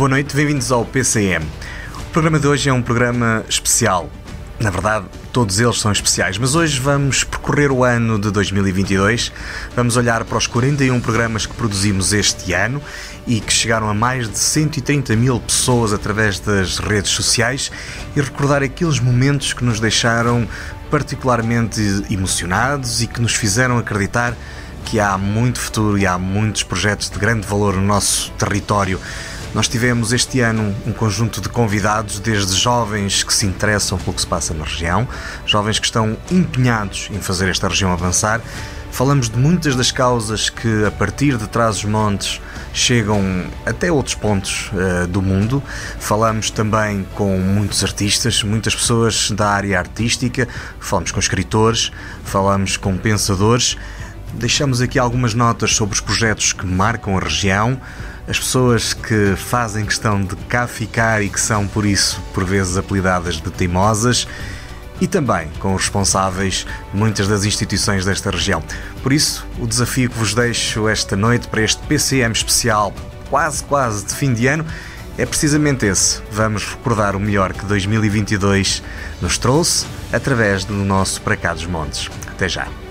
Boa noite, bem-vindos ao PCM. O programa de hoje é um programa especial. Na verdade, todos eles são especiais, mas hoje vamos percorrer o ano de 2022. Vamos olhar para os 41 programas que produzimos este ano e que chegaram a mais de 130 mil pessoas através das redes sociais e recordar aqueles momentos que nos deixaram particularmente emocionados e que nos fizeram acreditar que há muito futuro e há muitos projetos de grande valor no nosso território. Nós tivemos este ano um conjunto de convidados, desde jovens que se interessam pelo que se passa na região, jovens que estão empenhados em fazer esta região avançar. Falamos de muitas das causas que, a partir de Trás-os-Montes, chegam até outros pontos uh, do mundo. Falamos também com muitos artistas, muitas pessoas da área artística, falamos com escritores, falamos com pensadores. Deixamos aqui algumas notas sobre os projetos que marcam a região, as pessoas que fazem questão de cá ficar e que são, por isso, por vezes apelidadas de teimosas, e também com os responsáveis de muitas das instituições desta região. Por isso, o desafio que vos deixo esta noite para este PCM especial, quase quase de fim de ano, é precisamente esse. Vamos recordar o melhor que 2022 nos trouxe através do nosso Para Cá dos Montes. Até já!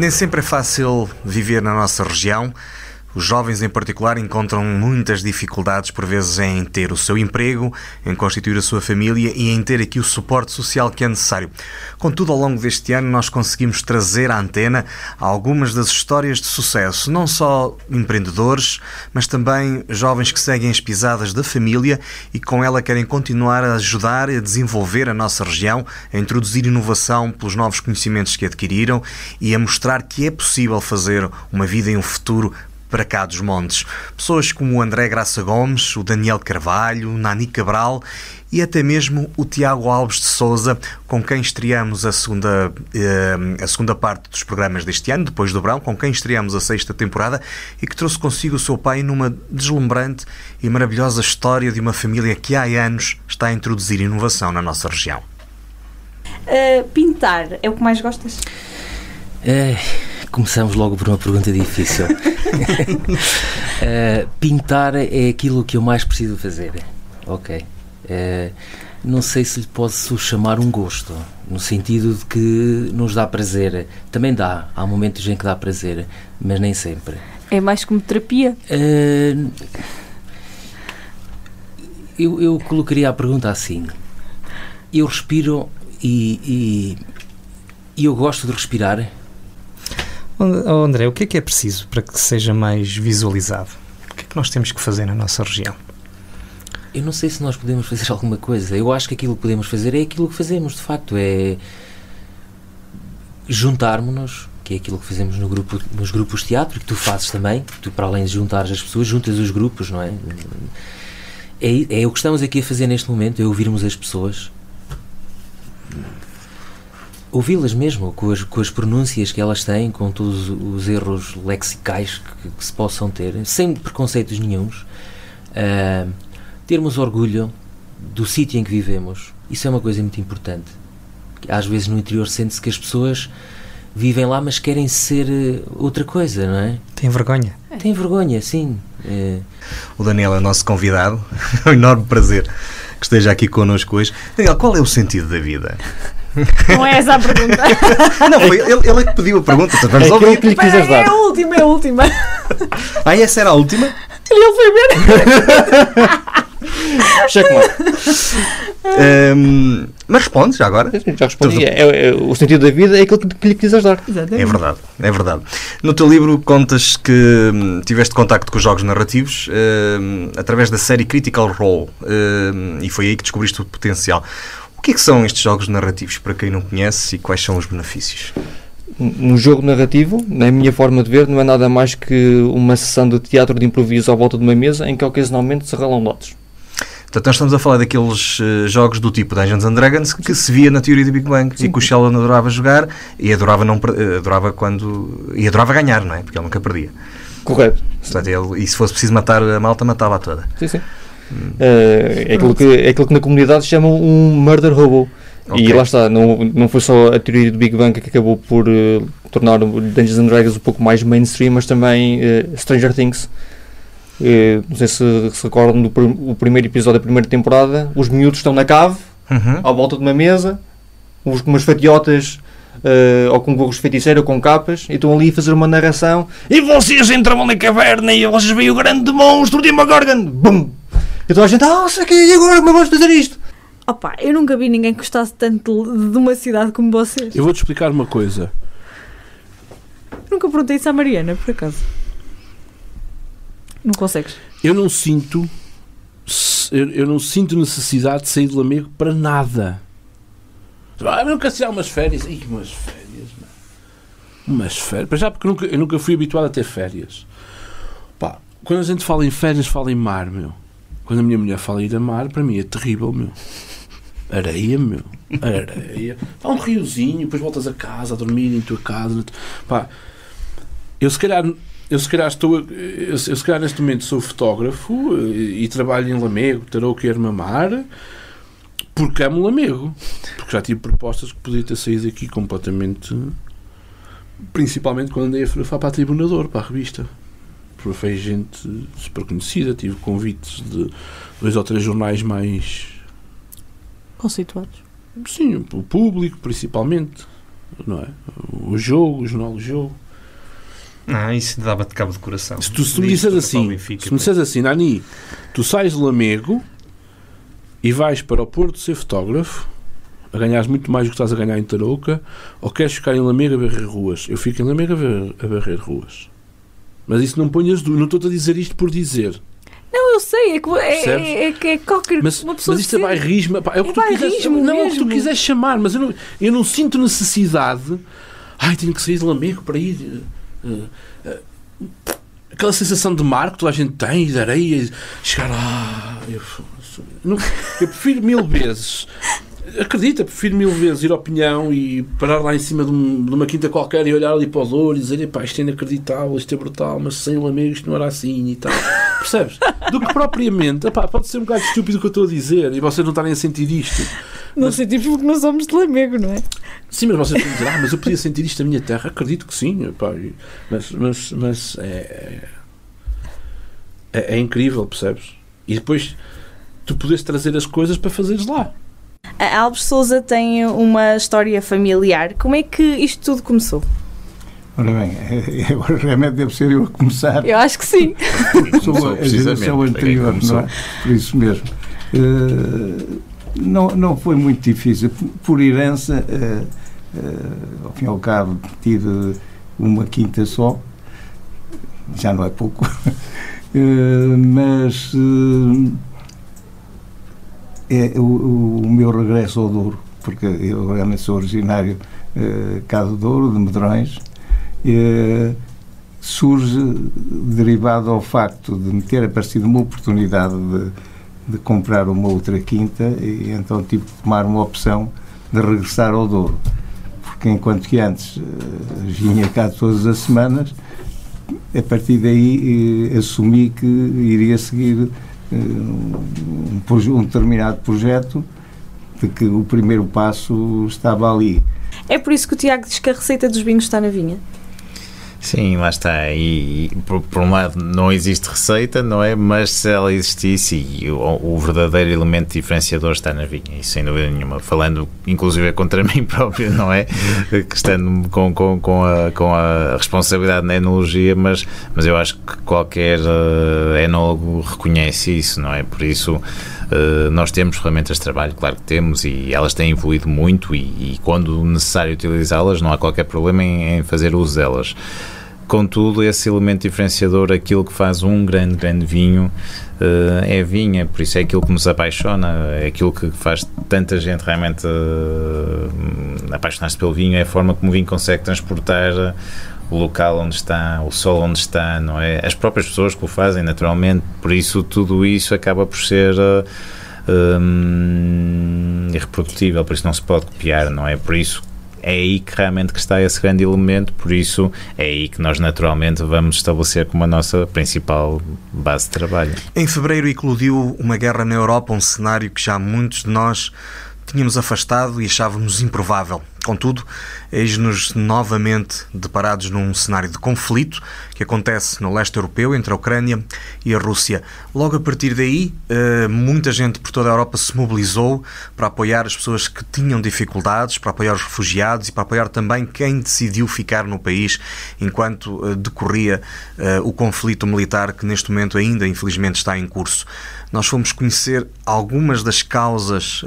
Nem sempre é fácil viver na nossa região. Os jovens, em particular, encontram muitas dificuldades, por vezes, em ter o seu emprego, em constituir a sua família e em ter aqui o suporte social que é necessário. Contudo, ao longo deste ano, nós conseguimos trazer à antena algumas das histórias de sucesso, não só empreendedores, mas também jovens que seguem as pisadas da família e com ela querem continuar a ajudar a desenvolver a nossa região, a introduzir inovação pelos novos conhecimentos que adquiriram e a mostrar que é possível fazer uma vida e um futuro para cá dos montes. Pessoas como o André Graça Gomes, o Daniel Carvalho, o Nani Cabral e até mesmo o Tiago Alves de Souza, com quem estreamos a segunda, eh, a segunda parte dos programas deste ano, depois do verão, com quem estreamos a sexta temporada e que trouxe consigo o seu pai numa deslumbrante e maravilhosa história de uma família que há anos está a introduzir inovação na nossa região. Uh, pintar é o que mais gostas? É, começamos logo por uma pergunta difícil. uh, pintar é aquilo que eu mais preciso fazer. Ok. Uh, não sei se lhe posso chamar um gosto, no sentido de que nos dá prazer. Também dá, há momentos em que dá prazer, mas nem sempre. É mais como terapia? Uh, eu, eu colocaria a pergunta assim. Eu respiro e, e, e eu gosto de respirar Oh, André, o que é que é preciso para que seja mais visualizado? O que é que nós temos que fazer na nossa região? Eu não sei se nós podemos fazer alguma coisa. Eu acho que aquilo que podemos fazer é aquilo que fazemos, de facto. É juntarmos-nos, que é aquilo que fazemos no grupo, nos grupos de teatro, que tu fazes também. Tu, para além de juntar as pessoas, juntas os grupos, não é? É, é o que estamos aqui a fazer neste momento, é ouvirmos as pessoas ouvi-las mesmo, com as, com as pronúncias que elas têm, com todos os erros lexicais que, que se possam ter, sem preconceitos nenhums, uh, termos orgulho do sítio em que vivemos, isso é uma coisa muito importante. Às vezes no interior sente-se que as pessoas vivem lá, mas querem ser eh, outra coisa, não é? Tem vergonha. Tem vergonha, sim. É. O Daniel é o nosso convidado, é um enorme prazer que esteja aqui connosco hoje. Daniel, qual é o sentido da vida? Não é essa a pergunta. Não, foi ele, ele é que pediu a pergunta. Vamos é ouvir. Que lhe quis ajudar. É a última, é a última. Ah, essa era a última? Ele foi ver. Checkmate. um, mas responde já agora. Já respondi. É, é, é, o sentido da vida é aquilo que, que lhe quis ajudar. Exatamente. É verdade, é verdade. No teu livro contas que hum, tiveste contacto com os jogos narrativos hum, através da série Critical Role hum, e foi aí que descobriste o potencial. O que é que são estes jogos narrativos, para quem não conhece, e quais são os benefícios? Um jogo narrativo, na minha forma de ver, não é nada mais que uma sessão de teatro de improviso à volta de uma mesa em que ocasionalmente se ralam lotes. Portanto, nós estamos a falar daqueles uh, jogos do tipo Dungeons and Dragons que se via na teoria do Big Bang Sim. e que o Sheldon adorava jogar e adorava, não, adorava quando. e adorava ganhar, não é? Porque ele nunca perdia. Correto. Portanto, ele, e se fosse preciso matar a malta, matava a toda. Sim, sim. Hum. Uh, é, aquilo que, é aquilo que na comunidade chamam um murder hobo. Okay. E lá está, não, não foi só a teoria do Big Bang que acabou por uh, tornar o Dungeons and Dragons um pouco mais mainstream, mas também uh, Stranger Things. Uh, não sei se se recordam do pr o primeiro episódio da primeira temporada. Os miúdos estão na cave, uhum. à volta de uma mesa, uns com umas fatiotas uh, ou com gorros de feiticeiro ou com capas, e estão ali a fazer uma narração. E vocês entravam na caverna e vocês veem o grande monstro de Demogorgon! Bum! E toda a gente, ah, sei que, e agora como é vamos fazer isto? Opa, eu nunca vi ninguém que gostasse tanto de uma cidade como vocês. Eu vou-te explicar uma coisa. Nunca perguntei isso à Mariana, por acaso. Não consegues? Eu não sinto. Eu, eu não sinto necessidade de sair do Lamego para nada. Ah, eu nunca sei umas férias. Ih, umas férias, mano. Umas férias. Para já porque nunca, eu nunca fui habituado a ter férias. Pá, quando a gente fala em férias, fala em mar, meu. Quando a minha mulher fala ir a mar, para mim é terrível, meu. Areia, meu. Areia. Há um riozinho, depois voltas a casa a dormir em tua casa. Pá, eu se calhar eu se calhar estou eu, se calhar neste momento sou fotógrafo e, e trabalho em Lamego, Tarouca e Armamar porque amo Lamego porque já tive propostas que podia ter saído aqui completamente principalmente quando andei a fotografar para a Tribunador, para a revista foi gente super conhecida tive convites de dois ou três jornais mais conceituados sim, o público principalmente não é? o jogo, o jornal do jogo ah, isso dava-te cabo de coração. Se tu, se me disseres assim, Benfica, se me disseres assim, Nani, tu sais de Lamego e vais para o Porto ser fotógrafo, a ganhares muito mais do que estás a ganhar em Tarouca, ou queres ficar em Lamego a barrer ruas? Eu fico em Lamego a barrer ruas. Mas isso não ponhas dúvida, não estou a dizer isto por dizer. Não, eu sei, é que é, é, é, é qualquer mas, uma pessoa. Mas isto é bairrismo, pá, é o que é tu quiseres, não, é o que tu quiseres chamar, mas eu não, eu não sinto necessidade. Ai, tenho que sair de Lamego para ir Uh, uh, aquela sensação de mar que toda a gente tem, de areia, chegar lá. Eu, eu, eu prefiro mil vezes acredita, prefiro mil vezes ir ao Pinhão e parar lá em cima de, um, de uma quinta qualquer e olhar ali para o Douro e dizer, pá, isto é inacreditável, isto é brutal, mas sem o amigo isto não era assim e tal. Percebes? Do que propriamente, epá, pode ser um bocado estúpido o que eu estou a dizer e vocês não estarem a sentir isto. Não mas, sentimos porque não somos de Lamego, não é? Sim, mas vocês podem dizer, ah, mas eu podia sentir isto na minha terra. Acredito que sim, epá, mas, mas, mas é, é, é incrível, percebes? E depois tu podes trazer as coisas para fazeres lá. A Alves Souza tem uma história familiar. Como é que isto tudo começou? Ora bem, agora realmente deve ser eu a começar. Eu acho que sim. Sou a geração anterior, não é? Por isso mesmo. Uh, não, não foi muito difícil. Por herança, uh, uh, ao fim e ao cabo, tive uma quinta só, já não é pouco, mas é o, o meu regresso ao Douro, porque eu realmente sou originário uh, cá do Douro, de Medrões, uh, surge derivado ao facto de me ter aparecido uma oportunidade de, de comprar uma outra quinta e então tive que tomar uma opção de regressar ao Douro. Porque enquanto que antes uh, vinha cá todas as semanas, a partir daí uh, assumi que iria seguir um, um determinado projeto de que o primeiro passo estava ali. É por isso que o Tiago diz que a receita dos vinhos está na vinha? Sim, lá está. E, e por, por, um lado não existe receita, não é? Mas se ela existisse, e o, o, verdadeiro elemento diferenciador está na vinha, e sem dúvida nenhuma. Falando, inclusive, contra mim próprio, não é? Que estando com, com, com, a, com a responsabilidade na enologia, mas, mas eu acho que qualquer uh, enólogo reconhece isso, não é? Por isso. Uh, nós temos ferramentas de trabalho, claro que temos, e elas têm evoluído muito, e, e quando necessário utilizá-las, não há qualquer problema em, em fazer uso delas. Contudo, esse elemento diferenciador, aquilo que faz um grande, grande vinho, uh, é vinha, por isso é aquilo que nos apaixona, é aquilo que faz tanta gente realmente uh, apaixonar-se pelo vinho, é a forma como o vinho consegue transportar o local onde está, o sol onde está, não é? As próprias pessoas que o fazem, naturalmente, por isso tudo isso acaba por ser uh, um, irreprodutível, por isso não se pode copiar, não é? Por isso é aí que realmente que está esse grande elemento, por isso é aí que nós naturalmente vamos estabelecer como a nossa principal base de trabalho. Em fevereiro eclodiu uma guerra na Europa, um cenário que já muitos de nós tínhamos afastado e achávamos improvável. Contudo, eis-nos novamente deparados num cenário de conflito que acontece no leste europeu entre a Ucrânia e a Rússia. Logo a partir daí, eh, muita gente por toda a Europa se mobilizou para apoiar as pessoas que tinham dificuldades, para apoiar os refugiados e para apoiar também quem decidiu ficar no país enquanto eh, decorria eh, o conflito militar que neste momento ainda, infelizmente, está em curso. Nós fomos conhecer algumas das causas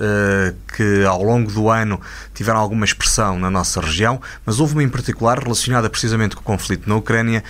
que ao longo do ano tiveram alguma expressão na nossa região, mas houve uma em particular relacionada precisamente com o conflito na Ucrânia,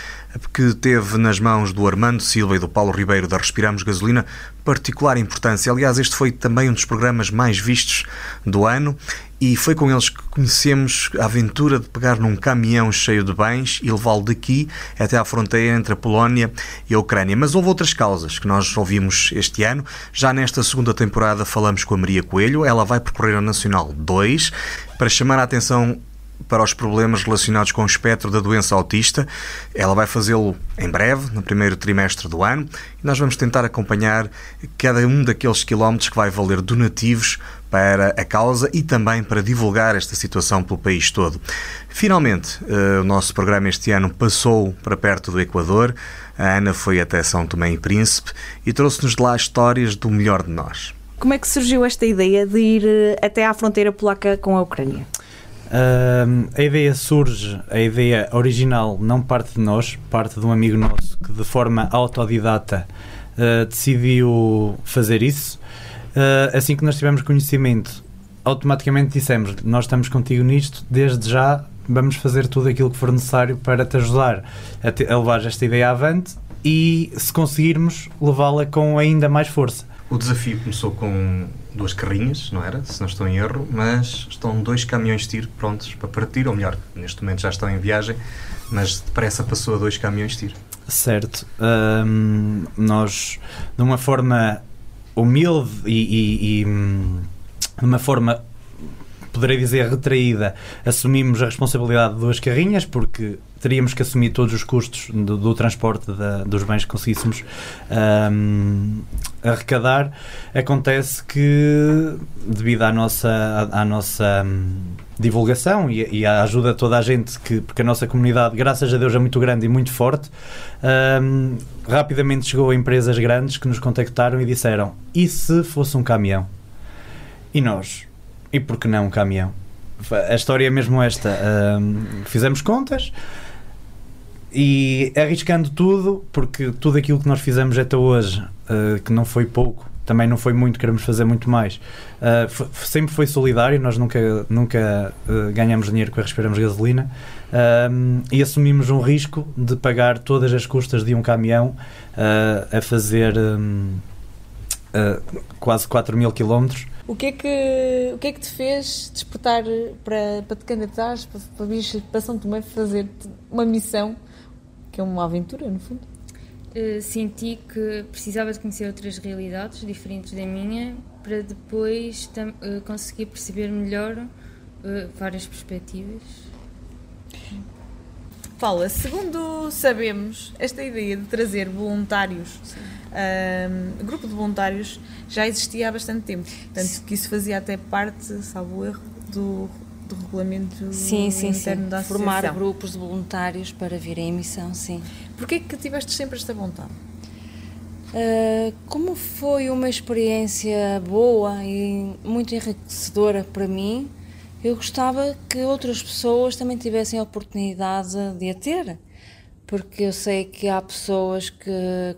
que teve nas mãos do Armando Silva e do Paulo Ribeiro da Respiramos Gasolina particular importância. Aliás, este foi também um dos programas mais vistos do ano e foi com eles que conhecemos a aventura de pegar num caminhão cheio de bens e levá-lo daqui até à fronteira entre a Polónia e a Ucrânia. Mas houve outras causas que nós ouvimos este ano. Já nesta segunda temporada falamos com a Maria Coelho. Ela vai percorrer a Nacional 2 para chamar a atenção para os problemas relacionados com o espectro da doença autista. Ela vai fazê-lo em breve, no primeiro trimestre do ano, e nós vamos tentar acompanhar cada um daqueles quilómetros que vai valer donativos para a causa e também para divulgar esta situação pelo país todo. Finalmente, eh, o nosso programa este ano passou para perto do Equador. A Ana foi até São Tomé e Príncipe e trouxe-nos de lá histórias do melhor de nós. Como é que surgiu esta ideia de ir eh, até à fronteira polaca com a Ucrânia? Uh, a ideia surge, a ideia original não parte de nós, parte de um amigo nosso que de forma autodidata uh, decidiu fazer isso. Uh, assim que nós tivemos conhecimento, automaticamente dissemos: Nós estamos contigo nisto, desde já vamos fazer tudo aquilo que for necessário para te ajudar a, te, a levar esta ideia avante e, se conseguirmos, levá-la com ainda mais força. O desafio começou com duas carrinhas, não era? Se não estou em erro, mas estão dois caminhões de tiro prontos para partir, ou melhor, neste momento já estão em viagem, mas depressa passou a dois caminhões de tiro. Certo. Um, nós, de uma forma humilde e, e, e hum, de uma forma poderei dizer retraída, assumimos a responsabilidade de duas carrinhas, porque teríamos que assumir todos os custos do, do transporte da, dos bens que conseguíssemos um, arrecadar. Acontece que, devido à nossa, à, à nossa divulgação e, e, à ajuda de toda a gente, que, porque a nossa comunidade, graças a Deus, é muito grande e muito forte, um, rapidamente chegou a empresas grandes que nos contactaram e disseram: e se fosse um caminhão? E nós, e por que não um caminhão? A história é mesmo esta. Um, fizemos contas e arriscando tudo, porque tudo aquilo que nós fizemos até hoje, uh, que não foi pouco, também não foi muito, queremos fazer muito mais. Uh, sempre foi solidário, nós nunca, nunca uh, ganhamos dinheiro com a Respiramos Gasolina e assumimos um risco de pagar todas as custas de um caminhão a fazer um, quase 4 mil quilómetros o que é que, o que, é que te fez despertar para, para te candidatares, para, para vir para São Tomé fazer uma missão, que é uma aventura, no fundo? Uh, senti que precisava de conhecer outras realidades diferentes da minha para depois uh, conseguir perceber melhor uh, várias perspectivas. Paula, segundo sabemos, esta ideia de trazer voluntários, um, grupo de voluntários, já existia há bastante tempo. Tanto que isso fazia até parte, salvo erro, do, do regulamento sim, sim, interno sim. da associação. Formar grupos de voluntários para vir em emissão, sim. Porquê que tiveste sempre esta vontade? Uh, como foi uma experiência boa e muito enriquecedora para mim, eu gostava que outras pessoas também tivessem a oportunidade de a ter porque eu sei que há pessoas que,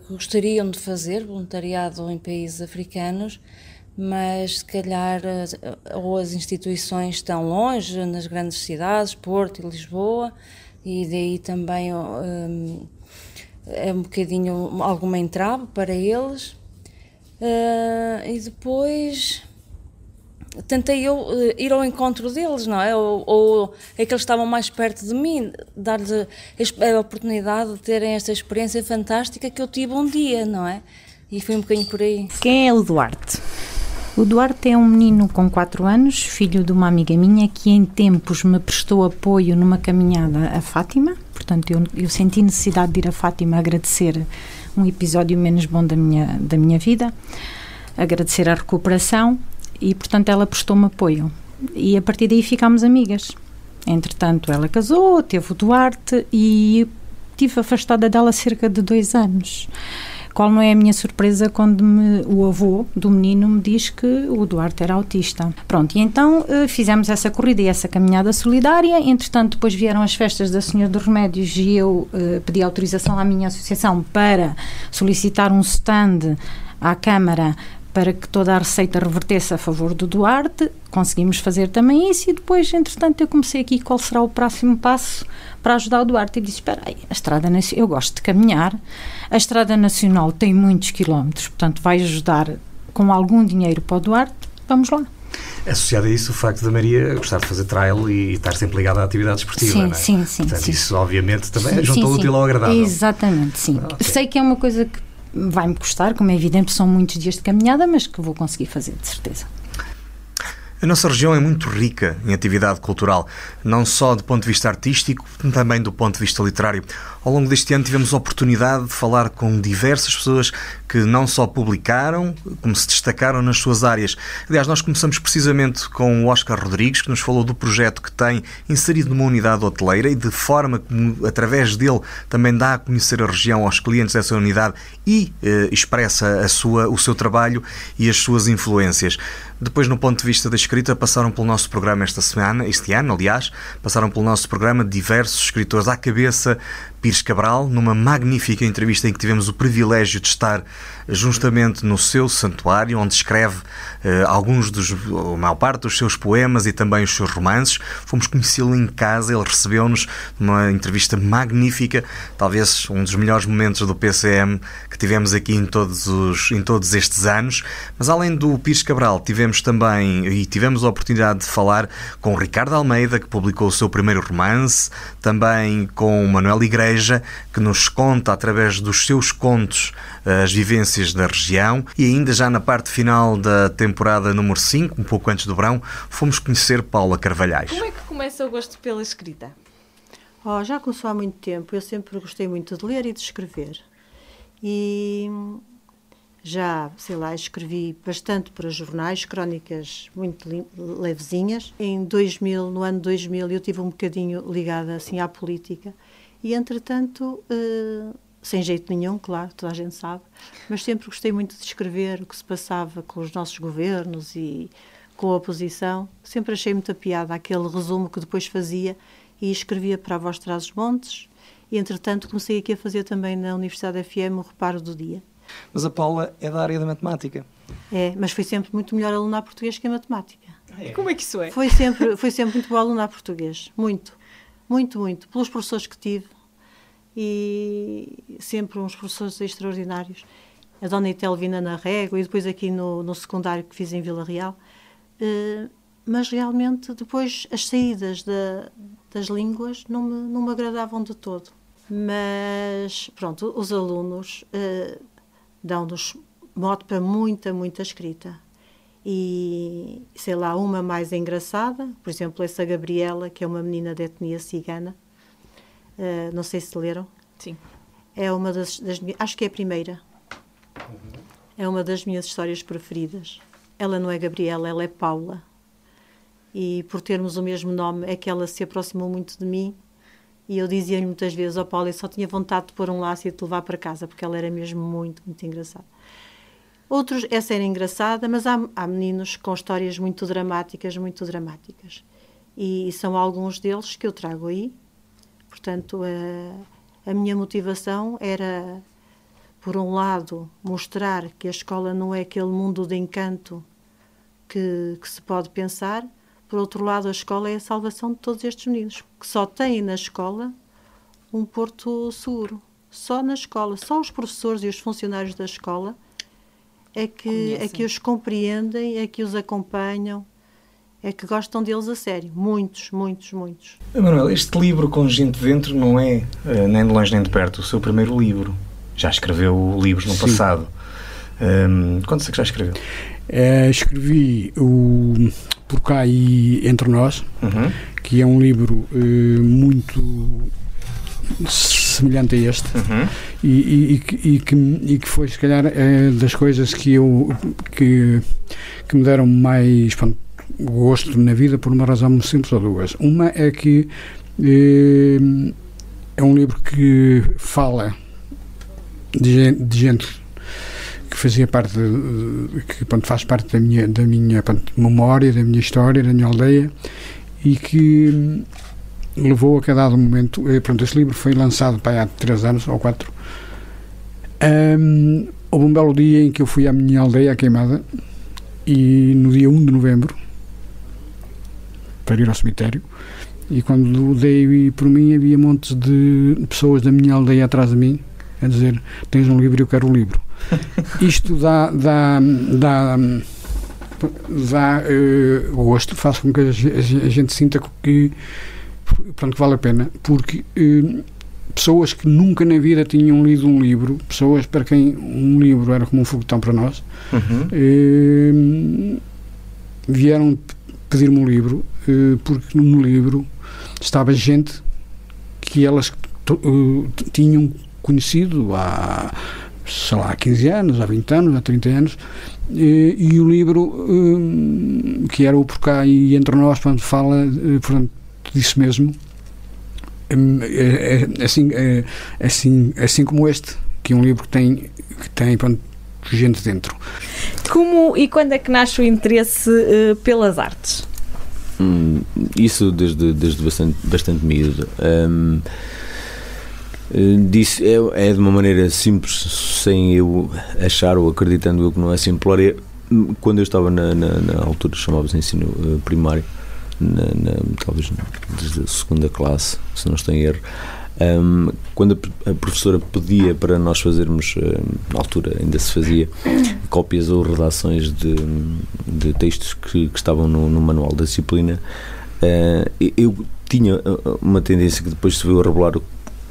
que gostariam de fazer voluntariado em países africanos, mas se calhar ou as instituições estão longe, nas grandes cidades, Porto e Lisboa, e daí também um, é um bocadinho alguma entrave para eles. Uh, e depois tentei eu uh, ir ao encontro deles, não é? Ou, ou é que eles estavam mais perto de mim, dar-lhes a, a, oportunidade de terem esta experiência fantástica que eu tive um dia, não é? E foi um bocadinho por aí. Quem é o Duarte? O Duarte é um menino com 4 anos, filho de uma amiga minha que em tempos me prestou apoio numa caminhada a Fátima. Portanto, eu, eu senti necessidade de ir a Fátima agradecer um episódio menos bom da minha, da minha vida, agradecer a recuperação e, portanto, ela prestou-me apoio. E a partir daí ficámos amigas. Entretanto, ela casou, teve o Duarte e tive afastada dela cerca de dois anos. Qual não é a minha surpresa quando me, o avô do menino me diz que o Duarte era autista. Pronto, e então uh, fizemos essa corrida e essa caminhada solidária. Entretanto, depois vieram as festas da Senhora dos Remédios e eu uh, pedi autorização à minha associação para solicitar um stand à Câmara para que toda a receita revertesse a favor do Duarte. Conseguimos fazer também isso e depois, entretanto, eu comecei aqui qual será o próximo passo para ajudar o Duarte e disse, espera aí, a Estrada Nacional, eu gosto de caminhar, a Estrada Nacional tem muitos quilómetros, portanto vai ajudar com algum dinheiro para o Duarte, vamos lá. Associado a isso, o facto da Maria gostar de fazer trail e estar sempre ligada à atividade esportiva, sim, não é? Sim, sim, Portanto, sim. isso obviamente também sim, juntou sim, útil ao agradável. Exatamente, sim. Ah, okay. Sei que é uma coisa que vai-me custar, como é evidente, são muitos dias de caminhada, mas que vou conseguir fazer, de certeza. A nossa região é muito rica em atividade cultural, não só do ponto de vista artístico, também do ponto de vista literário. Ao longo deste ano tivemos a oportunidade de falar com diversas pessoas que não só publicaram, como se destacaram nas suas áreas. Aliás, nós começamos precisamente com o Oscar Rodrigues, que nos falou do projeto que tem inserido numa unidade hoteleira e de forma como, através dele, também dá a conhecer a região aos clientes dessa unidade e eh, expressa a sua, o seu trabalho e as suas influências. Depois, no ponto de vista da escrita, passaram pelo nosso programa esta semana, este ano, aliás, passaram pelo nosso programa diversos escritores à cabeça. Pires Cabral, numa magnífica entrevista em que tivemos o privilégio de estar justamente no seu santuário, onde escreve eh, alguns dos, a maior parte dos seus poemas e também os seus romances. Fomos conhecê-lo em casa, ele recebeu-nos numa entrevista magnífica, talvez um dos melhores momentos do PCM que tivemos aqui em todos, os, em todos estes anos. Mas além do Pires Cabral, tivemos também e tivemos a oportunidade de falar com Ricardo Almeida, que publicou o seu primeiro romance, também com Manuel Igreja, que nos conta através dos seus contos as vivências da região e ainda já na parte final da temporada número 5, um pouco antes do verão, fomos conhecer Paula Carvalhais. Como é que começa o gosto pela escrita? Oh, já começou há muito tempo. Eu sempre gostei muito de ler e de escrever. E já, sei lá, escrevi bastante para jornais, crónicas muito levezinhas. Em 2000, no ano 2000, eu tive um bocadinho ligada assim à política e, entretanto, eh, sem jeito nenhum, claro, toda a gente sabe, mas sempre gostei muito de escrever o que se passava com os nossos governos e com a oposição. Sempre achei muita piada aquele resumo que depois fazia e escrevia para a Voz Traz os Montes. E, entretanto, comecei aqui a fazer também na Universidade FM o Reparo do Dia. Mas a Paula é da área da matemática. É, mas foi sempre muito melhor aluna a português que a matemática. É. Como é que isso é? Foi sempre, foi sempre muito boa aluna a português. Muito. Muito, muito. Pelos professores que tive. E sempre uns professores extraordinários. A Dona Itelvina na Régua e depois aqui no, no secundário que fiz em Vila Real. Uh, mas realmente depois as saídas da, das línguas não me, não me agradavam de todo. Mas pronto, os alunos uh, dão-nos mote para muita, muita escrita. E sei lá, uma mais engraçada, por exemplo, essa Gabriela, que é uma menina de etnia cigana. Uh, não sei se leram. Sim. É uma das, das acho que é a primeira. Uhum. É uma das minhas histórias preferidas. Ela não é Gabriela, ela é Paula. E por termos o mesmo nome, é que ela se aproximou muito de mim. E eu dizia-lhe muitas vezes: Ó oh, Paula, eu só tinha vontade de pôr um laço e de te levar para casa, porque ela era mesmo muito, muito engraçada. Outros, essa era engraçada, mas há, há meninos com histórias muito dramáticas, muito dramáticas. E, e são alguns deles que eu trago aí. Portanto, a, a minha motivação era por um lado, mostrar que a escola não é aquele mundo de encanto que, que, se pode pensar, por outro lado, a escola é a salvação de todos estes meninos, que só têm na escola um porto seguro. Só na escola, só os professores e os funcionários da escola é que, é que os compreendem, é que os acompanham, é que gostam deles a sério. Muitos, muitos, muitos. Manuel, este livro com gente dentro não é, uh, nem de longe nem de perto, o seu primeiro livro. Já escreveu livros no Sim. passado. Um, quantos é que já escreveu? Uh, escrevi o Por Cá e Entre Nós, uhum. que é um livro uh, muito semelhante a este uhum. e, e, e, que, e, que, foi se calhar é das coisas que eu que, que me deram mais pronto, gosto na vida por uma razão muito simples ou duas. Uma é que é, é um livro que fala de gente, de gente que fazia parte de, que pronto, faz parte da minha da minha pronto, memória da minha história da minha aldeia e que levou a que a dado momento, eh, pronto, este livro foi lançado para há três anos ou quatro. Um, houve um belo dia em que eu fui à minha aldeia à queimada e no dia 1 de novembro para ir ao cemitério. E quando dei por mim havia montes de pessoas da minha aldeia atrás de mim a dizer tens um livro e eu quero um livro. Isto dá dá, dá dá uh, gosto, faz com que a, a, a gente sinta que pronto, que vale a pena, porque eh, pessoas que nunca na vida tinham lido um livro, pessoas para quem um livro era como um foguetão para nós, uhum. eh, vieram pedir-me um livro, porque no livro estava gente que elas uh, tinham conhecido há, sei lá, há 15 anos, há 20 anos, há 30 anos, e, e o livro, uh, que era o Por Cá e Entre Nós, portanto, fala, uh, portanto, disso mesmo, hum, é, é, assim, é, assim, assim como este, que é um livro que tem, que tem gente dentro. Como e quando é que nasce o interesse uh, pelas artes? Hum, isso desde, desde bastante, bastante miúdo. Um, eh, disse, é, é, de uma maneira simples, sem eu achar ou acreditando eu que não é simplória. Quando eu estava na, na, na altura, chamava-se ensino uh, primário, na, na, talvez desde a segunda classe, se não estou em erro. Um, quando a, professora pedia para nós fazermos, na altura ainda se fazia, cópias ou redações de, de textos que, que estavam no, no, manual da disciplina, uh, eu tinha uma tendência que depois se veio a revelar o,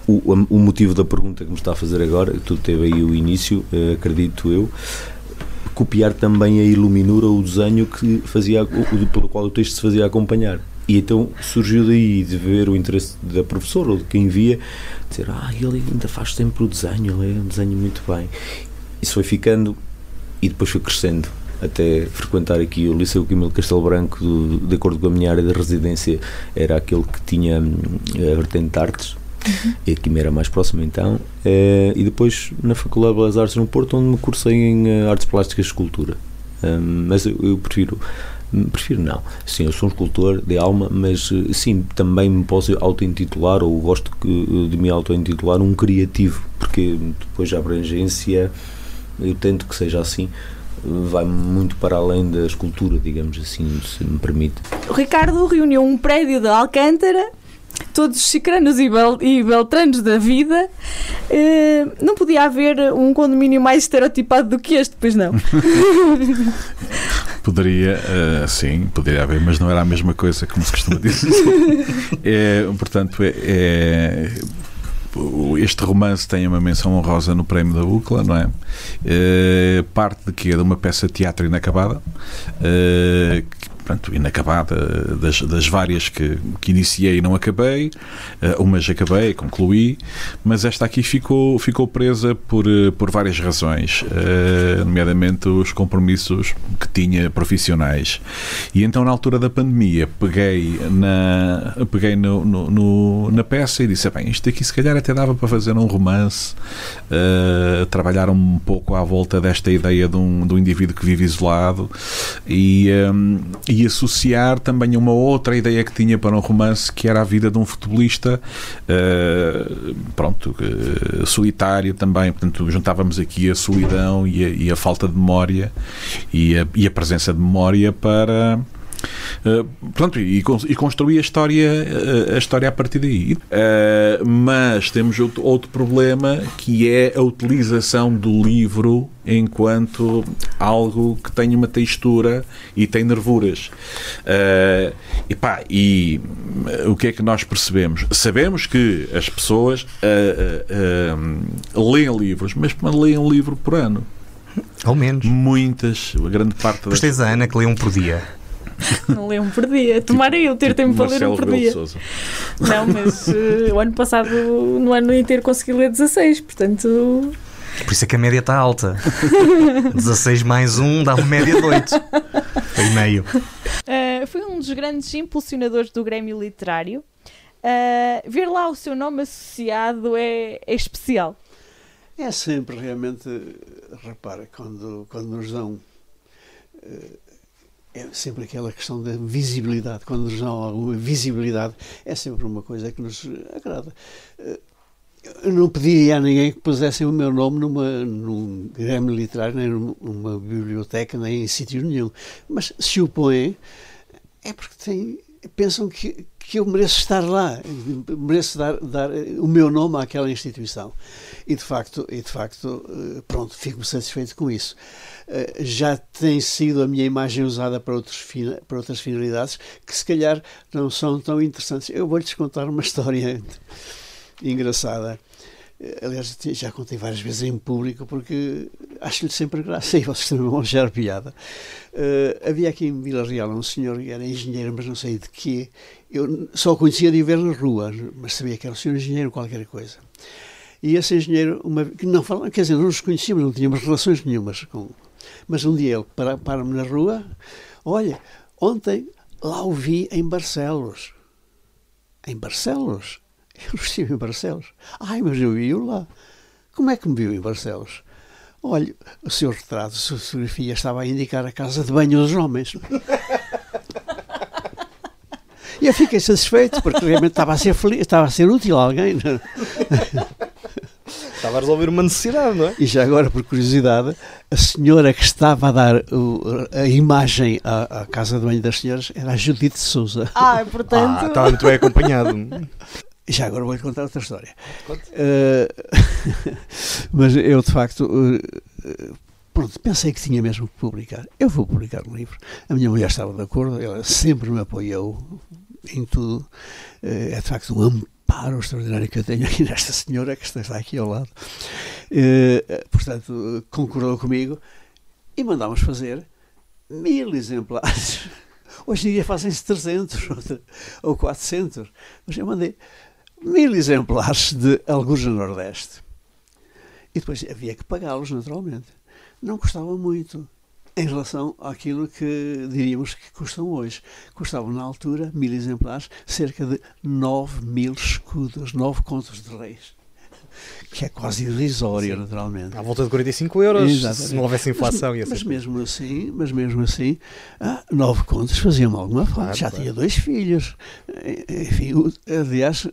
o, o, motivo da pergunta que me está a fazer agora, tudo teve aí o início, uh, acredito eu, copiar também a iluminura, o desenho que fazia, o, pelo qual o texto se fazia acompanhar. E então surgiu daí de ver o interesse da professora ou de quem via, dizer, ah, ele ainda faz sempre o desenho, ele é um desenho muito bem. Isso foi ficando e depois foi crescendo até frequentar aqui o Liceu Quimil Castelo Branco, do, de acordo com a minha área de residência, era aquele que tinha hum, a vertente de artes, Uhum. E aqui me era mais próximo então. Uh, e depois na Faculdade de Belas Artes no Porto, onde me cursei em uh, Artes Plásticas e Escultura. Um, mas eu, eu, prefiro. Prefiro não. Sim, eu sou um escultor de alma, mas eh, sim, também me posso auto-intitular, ou gosto que, de me auto-intitular um criativo, porque depois a abrangência, eu tento que seja assim, vai muito para além da escultura, digamos assim, se me permite. O Ricardo reuniu um prédio de Alcântara todos os cicranos e, bel, e beltranos da vida, eh, não podia haver um condomínio mais estereotipado do que este, pois não? Poderia, uh, sim, poderia haver, mas não era a mesma coisa, como se costuma dizer. é, portanto, é, é este romance tem uma menção honrosa no prémio da UCLA, não é? Uh, parte de que é de uma peça de teatro inacabada, uh, pronto, inacabada, das, das várias que, que iniciei e não acabei, uh, umas acabei, concluí, mas esta aqui ficou, ficou presa por, eh, por várias razões, uh, nomeadamente os compromissos que tinha profissionais. E então, na altura da pandemia, peguei na, peguei no, no, no na peça e disse: bem, isto aqui se calhar até dava para fazer um romance, uh, trabalhar um pouco à volta desta ideia de um, de um indivíduo que vive isolado e, um, e associar também uma outra ideia que tinha para um romance que era a vida de um futebolista uh, pronto uh, solitário também. Portanto juntávamos aqui a solidão e a, e a falta de memória e a, e a, presença de memória para Uh, portanto, e, e construir a história, a história a partir daí. Uh, mas temos outro, outro problema que é a utilização do livro enquanto algo que tem uma textura e tem nervuras. Uh, e, pá, e o que é que nós percebemos? Sabemos que as pessoas uh, uh, leem livros, mas leem um livro por ano. Ou menos. Muitas, a grande parte das. Pois tens a Ana que lê um por dia. Não lê um por dia. Tomara eu ter tipo tempo para ler um por dia. Não, mas uh, o ano passado, no ano inteiro, consegui ler 16, portanto. Por isso é que a média está alta. 16 mais 1 dá uma média de 8. E meio. Uh, foi um dos grandes impulsionadores do Grêmio Literário. Uh, ver lá o seu nome associado é, é especial. É sempre realmente, repara, quando, quando nos dão. É sempre aquela questão da visibilidade. Quando nos dão alguma visibilidade, é sempre uma coisa que nos agrada. Eu não pediria a ninguém que pusessem o meu nome numa, num grêmio literário, nem numa biblioteca, nem em sítio nenhum. Mas se o põem, é porque têm, pensam que, que eu mereço estar lá, mereço dar, dar o meu nome àquela instituição. E de facto, e de facto eh, pronto, fico satisfeito com isso. Eh, já tem sido a minha imagem usada para, outros, para outras finalidades que se calhar não são tão interessantes. Eu vou-lhes contar uma história engraçada. Aliás, já contei várias vezes em público porque acho-lhe sempre graça e vocês também vão achar piada. Uh, havia aqui em Vila Real um senhor que era engenheiro, mas não sei de quê. Eu só o conhecia de ver na rua, mas sabia que era um senhor engenheiro, qualquer coisa. E esse engenheiro, uma, que não falava, quer dizer, não nos conhecíamos, não tínhamos relações nenhumas com. Mas um dia ele para-me para na rua: Olha, ontem lá o vi em Barcelos. Em Barcelos? Eu estive em Barcelos. Ai, mas eu vi-o lá. Como é que me viu em Barcelos? Olha, o seu retrato, a sua fotografia estava a indicar a casa de banho dos homens. E eu fiquei satisfeito, porque realmente estava a ser feliz, estava a ser útil a alguém. Estava a resolver uma necessidade, não é? E já agora, por curiosidade, a senhora que estava a dar o, a imagem à, à, casa de banho das senhoras era a Judite Souza. Ah, portanto. Ah, estava muito bem acompanhado. Já agora vou-lhe contar outra história. Uh, mas eu, de facto, uh, pronto, pensei que tinha mesmo que publicar. Eu vou publicar um livro. A minha mulher estava de acordo, ela sempre me apoiou em tudo. Uh, é, de facto, um amparo extraordinário que eu tenho aqui nesta senhora que está aqui ao lado. portanto, concordou comigo e mandámos fazer mil exemplares. Hoje em dia fazem-se 300 ou 400, mas eu mandei mil exemplares de Algures no Nordeste. E depois havia que pagá-los, naturalmente. Não custava muito em relação àquilo que diríamos que custam hoje. Custavam na altura, mil exemplares, cerca de 9 mil escudos, 9 contos de reis. Que é quase irrisório, Sim. naturalmente. À volta de 45 euros, Exatamente. se não houvesse inflação. Mas, mas mesmo assim, mas mesmo assim, ah, nove contos faziam alguma falta. Claro, Já claro. tinha dois filhos. Enfim, aliás,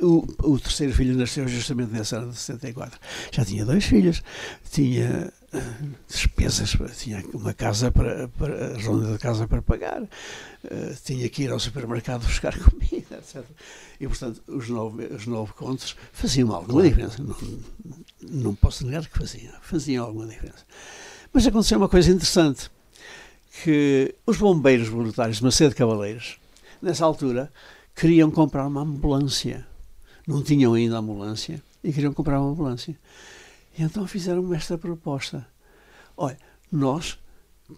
o, o, terceiro filho nasceu justamente nessa ano de 64. Já tinha dois filhos, tinha uh, despesas, tinha uma casa para, para a ronda de casa para pagar, uh, tinha que ir ao supermercado buscar comida, etc. E, portanto, os nove, os nove contos faziam alguma diferença. Não, não posso negar que faziam, faziam alguma diferença. Mas aconteceu uma coisa interessante, que os bombeiros voluntários de Macedo Cavaleiros, nessa altura, queriam comprar uma ambulância não tinham ainda ambulância e queriam comprar uma ambulância. E então fizeram esta proposta. Olha, nós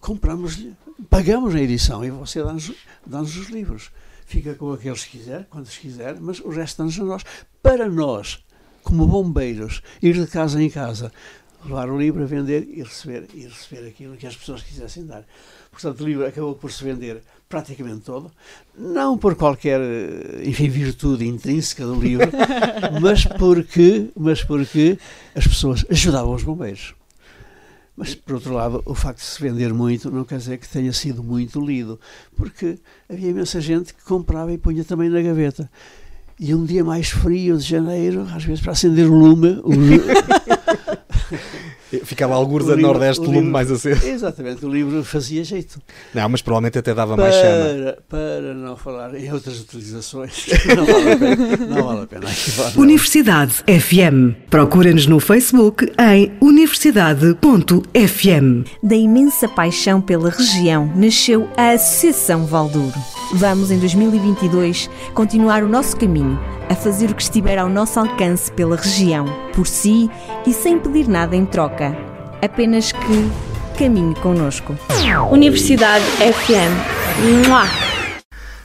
compramos, pagamos a edição e você dá-nos dá os livros. Fica com aqueles que quiser, quantos quiser, mas o resto dá-nos a nós. Para nós, como bombeiros, ir de casa em casa, levar o livro a vender e receber, e receber aquilo que as pessoas quisessem dar. Portanto, o livro acabou por se vender praticamente todo, não por qualquer, enfim, virtude intrínseca do livro, mas porque, mas porque as pessoas ajudavam os bombeiros. Mas, por outro lado, o facto de se vender muito não quer dizer que tenha sido muito lido, porque havia imensa gente que comprava e punha também na gaveta. E um dia mais frio de janeiro, às vezes para acender o lume, o lume Ficava algures a nordeste, o lume livro- mais aceso. Exatamente, o livro fazia jeito. Não, mas provavelmente até dava mais chama. Para, para não falar em outras utilizações, não vale a pena. Não vale a pena. Universidade FM. Procura-nos no Facebook em universidade.fm. Da imensa paixão pela região nasceu a Associação Valdouro. Vamos, em 2022, continuar o nosso caminho, a fazer o que estiver ao nosso alcance pela região, por si e sem pedir nada em troca. Apenas que caminhe connosco. Universidade FM. Mua!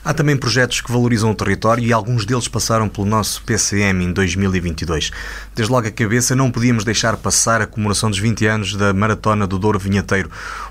Há também projetos que valorizam o território e alguns deles passaram pelo nosso PCM em 2022. Desde logo a cabeça, não podíamos deixar passar a comemoração dos 20 anos da Maratona do Douro Vinheteiro,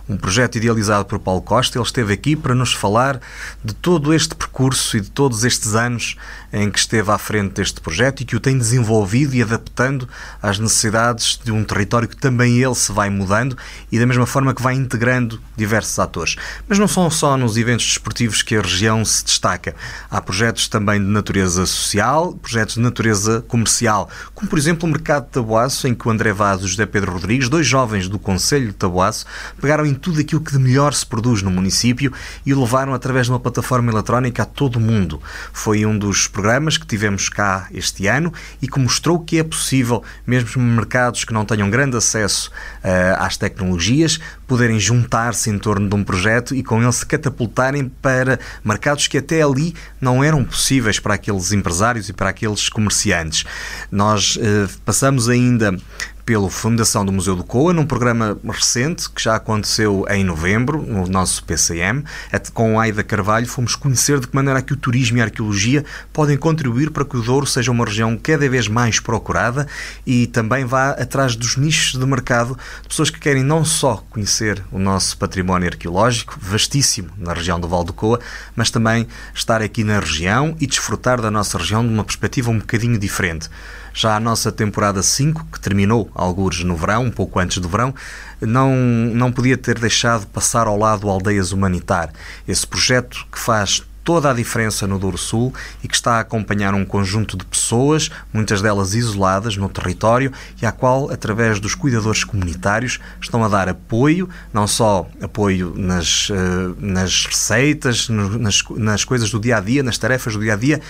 um projeto idealizado por Paulo Costa. Ele esteve aqui para nos falar de todo este percurso e de todos estes anos em que esteve à frente deste projeto e que o tem desenvolvido e adaptando às necessidades de um território que também ele se vai mudando e da mesma forma que vai integrando diversos atores. Mas não são só nos eventos desportivos que a região se destaca. Há projetos também de natureza social, projetos de natureza comercial, como por exemplo o Mercado de Tabuaço, em que o André Vaz e o José Pedro Rodrigues, dois jovens do Conselho de Tabuaço, pegaram em tudo aquilo que de melhor se produz no município e o levaram através de uma plataforma eletrónica a todo o mundo. Foi um dos programas que tivemos cá este ano e que mostrou que é possível, mesmo mercados que não tenham grande acesso uh, às tecnologias, poderem juntar-se em torno de um projeto e com ele se catapultarem para mercados que até ali não eram possíveis para aqueles empresários e para aqueles comerciantes. Nós uh, passamos ainda pela Fundação do Museu do Coa, num programa recente que já aconteceu em novembro, no nosso PCM. Com Aida Carvalho, fomos conhecer de que maneira que o turismo e a arqueologia podem contribuir para que o Douro seja uma região cada vez mais procurada e também vá atrás dos nichos de mercado de pessoas que querem não só conhecer o nosso património arqueológico, vastíssimo na região do Val do Coa, mas também estar aqui na região e desfrutar da nossa região de uma perspectiva um bocadinho diferente. Já a nossa temporada 5, que terminou algures no verão, um pouco antes do verão, não, não podia ter deixado passar ao lado Aldeias Humanitar, esse projeto que faz toda a diferença no Douro Sul e que está a acompanhar um conjunto de pessoas, muitas delas isoladas no território, e à qual, através dos cuidadores comunitários, estão a dar apoio, não só apoio nas, nas receitas, nas, nas coisas do dia a dia, nas tarefas do dia a dia,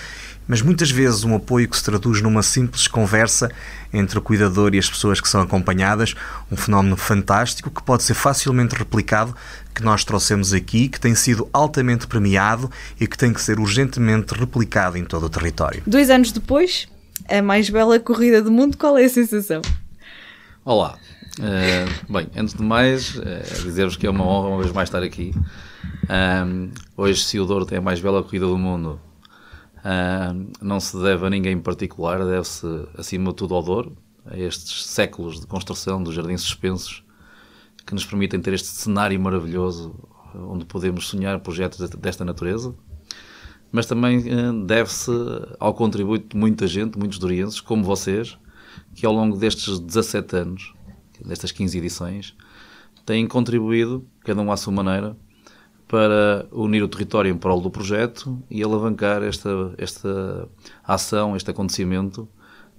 mas muitas vezes um apoio que se traduz numa simples conversa entre o cuidador e as pessoas que são acompanhadas, um fenómeno fantástico que pode ser facilmente replicado, que nós trouxemos aqui, que tem sido altamente premiado e que tem que ser urgentemente replicado em todo o território. Dois anos depois, a mais bela corrida do mundo, qual é a sensação? Olá. Uh, bem, antes de mais, uh, dizer-vos que é uma honra uma vez mais estar aqui. Um, hoje, se o Douro tem a mais bela corrida do mundo, Uh, não se deve a ninguém em particular, deve-se acima de tudo ao Douro, a estes séculos de construção dos jardins suspensos que nos permitem ter este cenário maravilhoso onde podemos sonhar projetos desta natureza. Mas também uh, deve-se ao contributo de muita gente, muitos dorienses, como vocês, que ao longo destes 17 anos, destas 15 edições, têm contribuído, cada um à sua maneira, para unir o território em prol do projeto e alavancar esta, esta ação, este acontecimento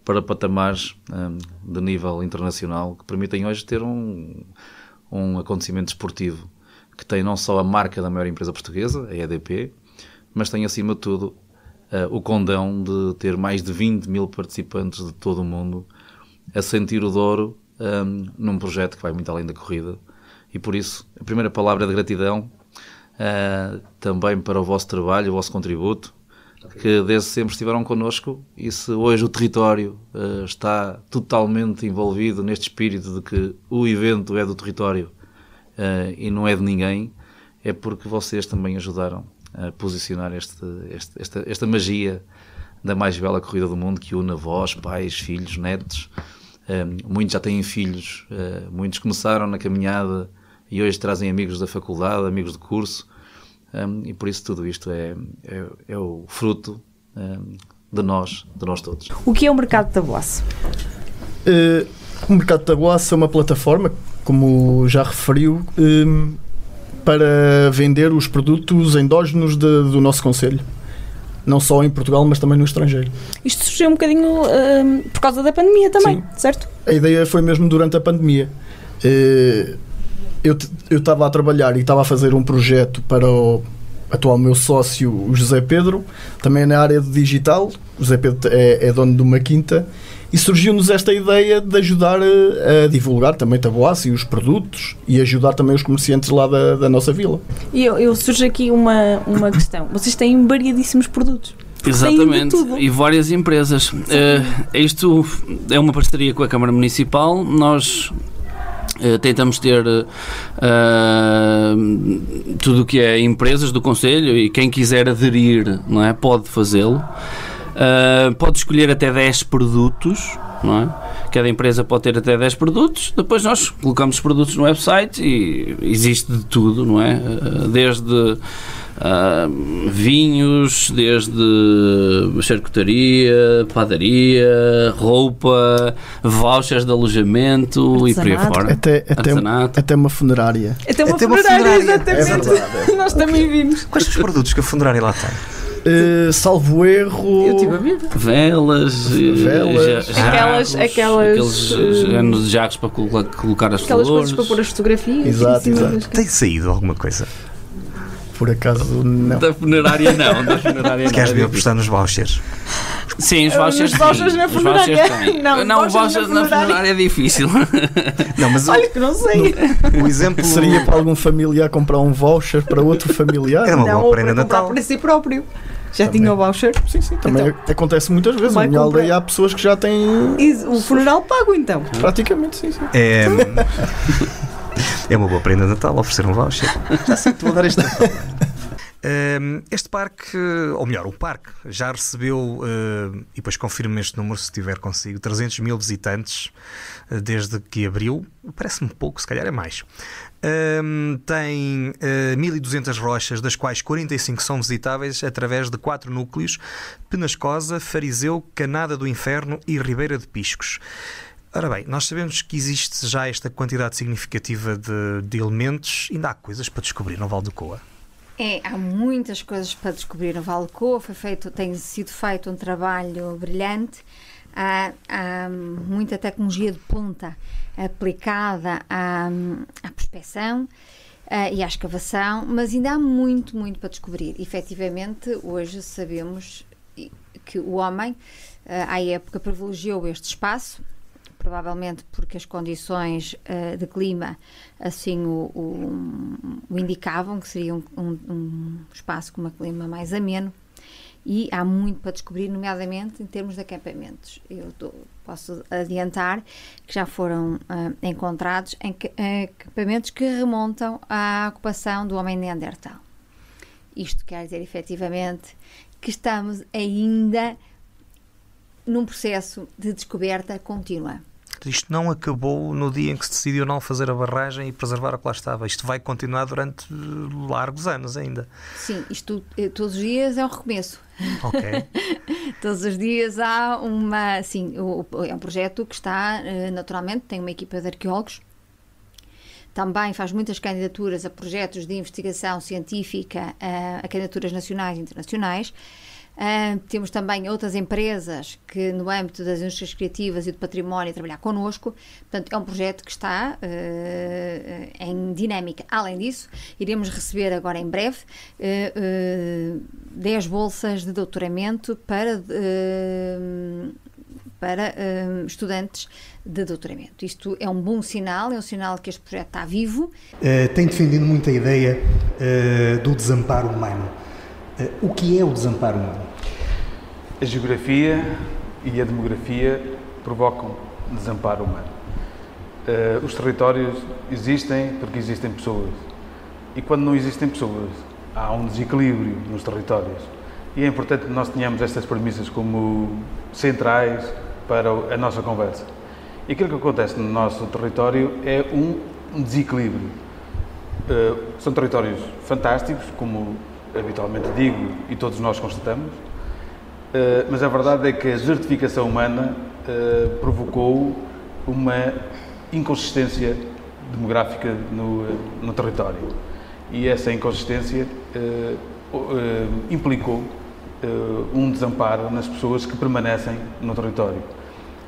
para patamares um, de nível internacional que permitem hoje ter um, um acontecimento esportivo que tem não só a marca da maior empresa portuguesa, a EDP, mas tem acima de tudo uh, o condão de ter mais de 20 mil participantes de todo o mundo a sentir o Douro um, num projeto que vai muito além da corrida. E por isso, a primeira palavra de gratidão Uh, também para o vosso trabalho, o vosso contributo, que desde sempre estiveram connosco e se hoje o território uh, está totalmente envolvido neste espírito de que o evento é do território uh, e não é de ninguém, é porque vocês também ajudaram a posicionar este, este, esta, esta magia da mais bela corrida do mundo que une avós, pais, filhos, netos. muitos já têm filhos, muitos começaram na caminhada e hoje trazem amigos da faculdade, amigos de curso, um, e por isso tudo isto é, é, é o fruto um, de nós, de nós todos. O que é o mercado de tabuaço? Uh, o mercado de tabuaço é uma plataforma, como já referiu, um, para vender os produtos endógenos de, do nosso conselho. não só em Portugal, mas também no estrangeiro. Isto surgiu um bocadinho uh, por causa da pandemia também, Sim. certo? A ideia foi mesmo durante a pandemia. Uh, eu estava a trabalhar e estava a fazer um projeto para o atual meu sócio, o José Pedro, também na área de digital. O José Pedro é, é dono de uma quinta e surgiu-nos esta ideia de ajudar a, a divulgar também Taboaço e os produtos e ajudar também os comerciantes lá da, da nossa vila. E eu, eu surge aqui uma, uma questão. Vocês têm variadíssimos produtos. Exatamente, e várias empresas. Uh, isto é uma parceria com a Câmara Municipal. Nós tentamos ter uh, tudo o que é empresas do Conselho e quem quiser aderir não é, pode fazê-lo. Uh, pode escolher até 10 produtos, não é? Cada empresa pode ter até 10 produtos. Depois nós colocamos os produtos no website e existe de tudo, não é? Desde Uh, vinhos, desde charcutaria, padaria, roupa, vouchers de alojamento Artesanato. e por aí fora. Até, até, até uma funerária. Até uma, até funerária, uma funerária, exatamente. É Nós também vimos. Quais são os produtos que a funerária lá tem? Uh, salvo erro. Eu tive a ver. Velas, Velas. Aquelas. aquelas aqueles anos de jarros para colocar as aquelas flores. coisas para pôr as fotografias. Exato, exato. Tem saído alguma coisa? Por acaso não. Da funerária não, da funerária Queres ver apostar nos vouchers? Sim, os vouchers. Os vouchers na funerária. Não, não vouchers, vouchers na, funerária. funerária é difícil. Não, mas Olha que não sei. O, o exemplo. Seria para algum familiar comprar um voucher para outro familiar? Era uma não, boa prenda Natal. para si próprio. Já também. tinha o voucher? Sim, sim. Também então, acontece muitas vezes. Na minha aldeia há pessoas que já têm. O funeral pago então? Praticamente, sim, sim. É. É uma boa prenda de Natal oferecer um voucher. Já sei que vou dar este Natal. Este parque, ou melhor, o parque, já recebeu, e depois confirmo este número se estiver consigo, 300 mil visitantes eh, desde que abriu. Parece-me pouco, se calhar é mais. tem 1.200 eh, rochas, das quais 45 são visitáveis através de quatro núcleos: Penascosa, Fariseu, Canada do Inferno e Ribeira de Piscos. Ora bem, nós sabemos que existe já esta quantidade significativa de, de elementos, ainda há coisas para descobrir no Val do Coa. É, há muitas coisas para descobrir no Valcoa, foi feito, tem sido feito um trabalho brilhante, há, há muita tecnologia de ponta aplicada à, à prospecção uh, e à escavação, mas ainda há muito, muito para descobrir. Efetivamente, hoje sabemos que o homem, uh, à época, privilegiou este espaço, provavelmente porque as condições uh, de clima assim o, o, o, indicavam, que seria um, um, um espaço com um clima mais ameno. E há muito para descobrir, nomeadamente em termos de acampamentos. Eu tô, posso adiantar que já foram uh, encontrados em, acampamentos que remontam à ocupação do homem Neandertal. Isto quer dizer, efetivamente, que estamos ainda num processo de descoberta contínua. Isto não acabou no dia em que se decidiu não fazer a barragem e preservar o que lá estava. Isto vai continuar durante largos anos ainda. Sim, isto eh, todos os dias é um recomeço. Ok. todos os dias há uma. Sim, é um projeto que está, eh, naturalmente, tem uma equipa de arqueólogos também faz muitas candidaturas a projetos de investigação científica, a, a candidaturas nacionais e internacionais. Uh, temos também outras empresas que, no âmbito das indústrias criativas e do património, trabalhar connosco. Portanto, é um projeto que está uh, em dinâmica. Além disso, iremos receber agora em breve uh, 10 bolsas de doutoramento para para estudantes de doutoramento. Isto é um bom sinal, é um sinal que este projeto está vivo. Uh, tem defendido muito a ideia uh, do desamparo humano. Uh, o que é o desamparo humano? A geografia e a demografia provocam desamparo humano. Uh, os territórios existem porque existem pessoas. E quando não existem pessoas, há um desequilíbrio nos territórios. E é importante que nós tenhamos estas premissas como centrais para a nossa conversa. E aquilo que acontece no nosso território é um desequilíbrio. Uh, são territórios fantásticos, como habitualmente digo e todos nós constatamos, eh, mas a verdade é que a desertificação humana uh, provocou uma inconsistência demográfica no, no território. E essa inconsistência uh, implicou um desamparo nas pessoas que permanecem no território.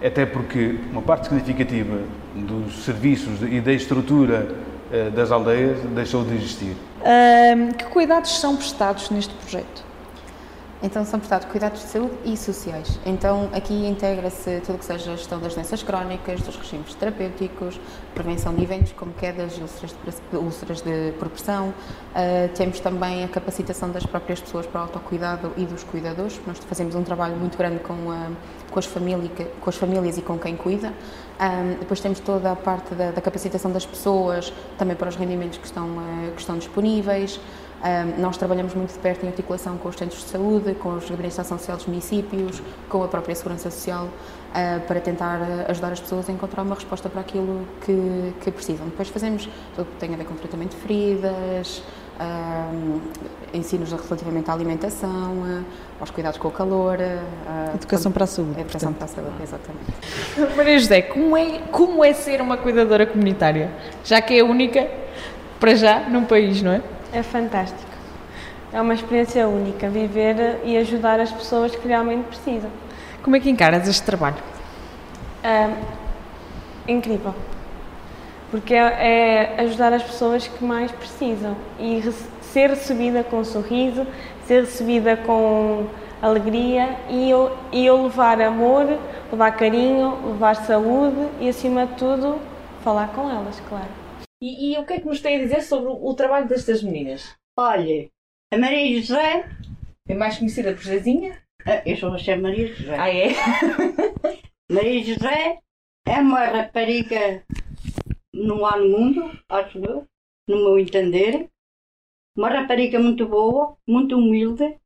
Até porque uma parte significativa dos serviços e da estrutura das aldeias deixou de existir. Que cuidados são prestados neste projeto? Então são prestados cuidados de saúde e sociais. Então aqui integra-se tudo o que seja a gestão das doenças crónicas, dos regimes terapêuticos, prevenção de eventos como quedas úlceras de, úlceras de propressão. Ah, temos também a capacitação das próprias pessoas para o autocuidado e dos cuidadores. Nós fazemos um trabalho muito grande com, a- com, as, família, com as famílias e com quem cuida. Ah, depois temos toda a parte da, da capacitação das pessoas, também para os rendimentos que estão, ah, que estão disponíveis. Um, nós trabalhamos muito de perto em articulação com os centros de saúde, com os gabinetes de ação social dos municípios, com a própria Segurança Social, uh, para tentar uh, ajudar as pessoas a encontrar uma resposta para aquilo que, que precisam. Depois fazemos tudo o que tem a ver com tratamento de feridas, um, ensinos relativamente à alimentação, uh, aos cuidados com o calor. uh, Educação para a saúde, Educação portanto. para a saúde, exatamente. Maria José, como é, como é ser uma cuidadora comunitária? Já que é a única, para já, num país, não é? É fantástico. É uma experiência única, viver e ajudar as pessoas que realmente precisam. Como é que encaras este trabalho? É incrível. Porque é, é ajudar as pessoas que mais precisam e re- ser recebida com um sorriso, ser recebida com alegria e eu, e eu levar amor, levar carinho, levar saúde e, acima de tudo, falar com elas, claro. E, e o que é que nos tem a dizer sobre o, trabalho destas meninas? Olha, a Maria José. É mais conhecida por Zezinha? Eu sou a Maria José. Ah, é? Maria José é uma rapariga no há no mundo, acho eu, no meu entender. Uma rapariga muito boa, muito humilde,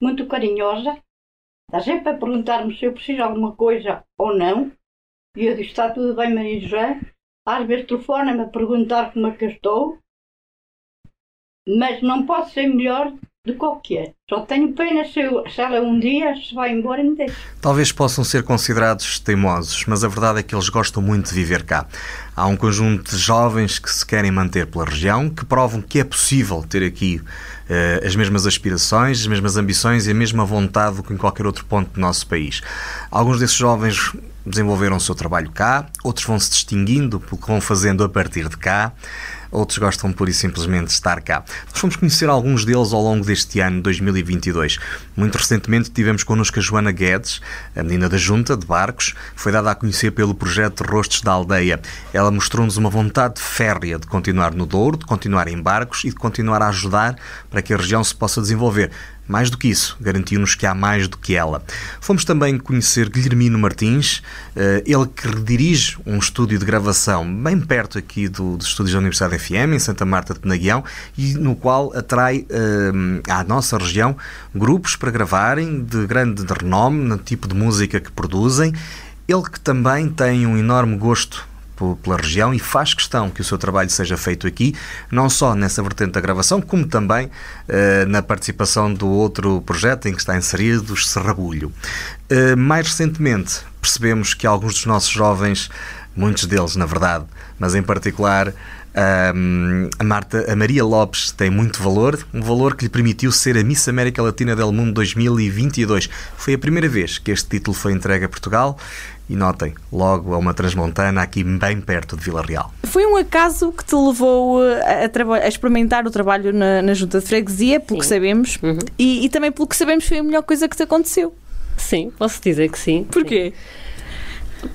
muito carinhosa. Está sempre a perguntar-me se eu preciso de alguma coisa ou não. E eu disse, está tudo bem, Maria José. Às vezes telefona-me a perguntar como é que eu estou. Mas não posso ser melhor o que é. Só tenho pena se, eu- se ela um dia se vai embora e me deixa. Talvez possam ser considerados teimosos, mas a verdade é que eles gostam muito de viver cá. Há um conjunto de jovens que se querem manter pela região, que provam que é possível ter aqui eh, as mesmas aspirações, as mesmas ambições e a mesma vontade do que em qualquer outro ponto do nosso país. Alguns desses jovens desenvolveram o seu trabalho cá, outros vão se distinguindo pelo que vão fazendo a partir de cá. Outros gostam pura e simplesmente de estar cá. Nós fomos conhecer alguns deles ao longo deste ano 2022. Muito recentemente tivemos connosco a Joana Guedes, a menina da Junta de Barcos, foi dada a conhecer pelo projeto Rostos da Aldeia. Ela mostrou-nos uma vontade férrea de continuar no Douro, de continuar em Barcos e de continuar a ajudar para que a região se possa desenvolver. Mais do que isso, garantiu-nos que há mais do que ela. Fomos também conhecer Guilhermino Martins, eh, ele que dirige um estúdio de gravação bem perto aqui do, dos estúdios da Universidade FM, em Santa Marta de Penaguião, e no qual atrai eh, à nossa região grupos para gravarem de grande renome no tipo de música que produzem. Ele que também tem um enorme gosto pela região e faz questão que o seu trabalho seja feito aqui, não só nessa vertente da gravação, como também eh, na participação do outro projeto em que está inserido, os Serrabulho. Eh, mais recentemente, percebemos que alguns dos nossos jovens, muitos deles na verdade, mas em particular Ahm, a, Marta, a Maria Lopes tem muito valor, um valor que lhe permitiu ser a Miss América Latina del Mundo 2022. Foi a primeira vez que este título foi entregue a Portugal e notem, logo a uma transmontana aqui bem perto de Vila Real. Foi um acaso que te levou eh, a, a experimentar o trabalho na, na junta de freguesia, pelo que sabemos, e, e também pelo que sabemos foi a melhor coisa que te aconteceu. Sim, posso dizer que sim. Porquê?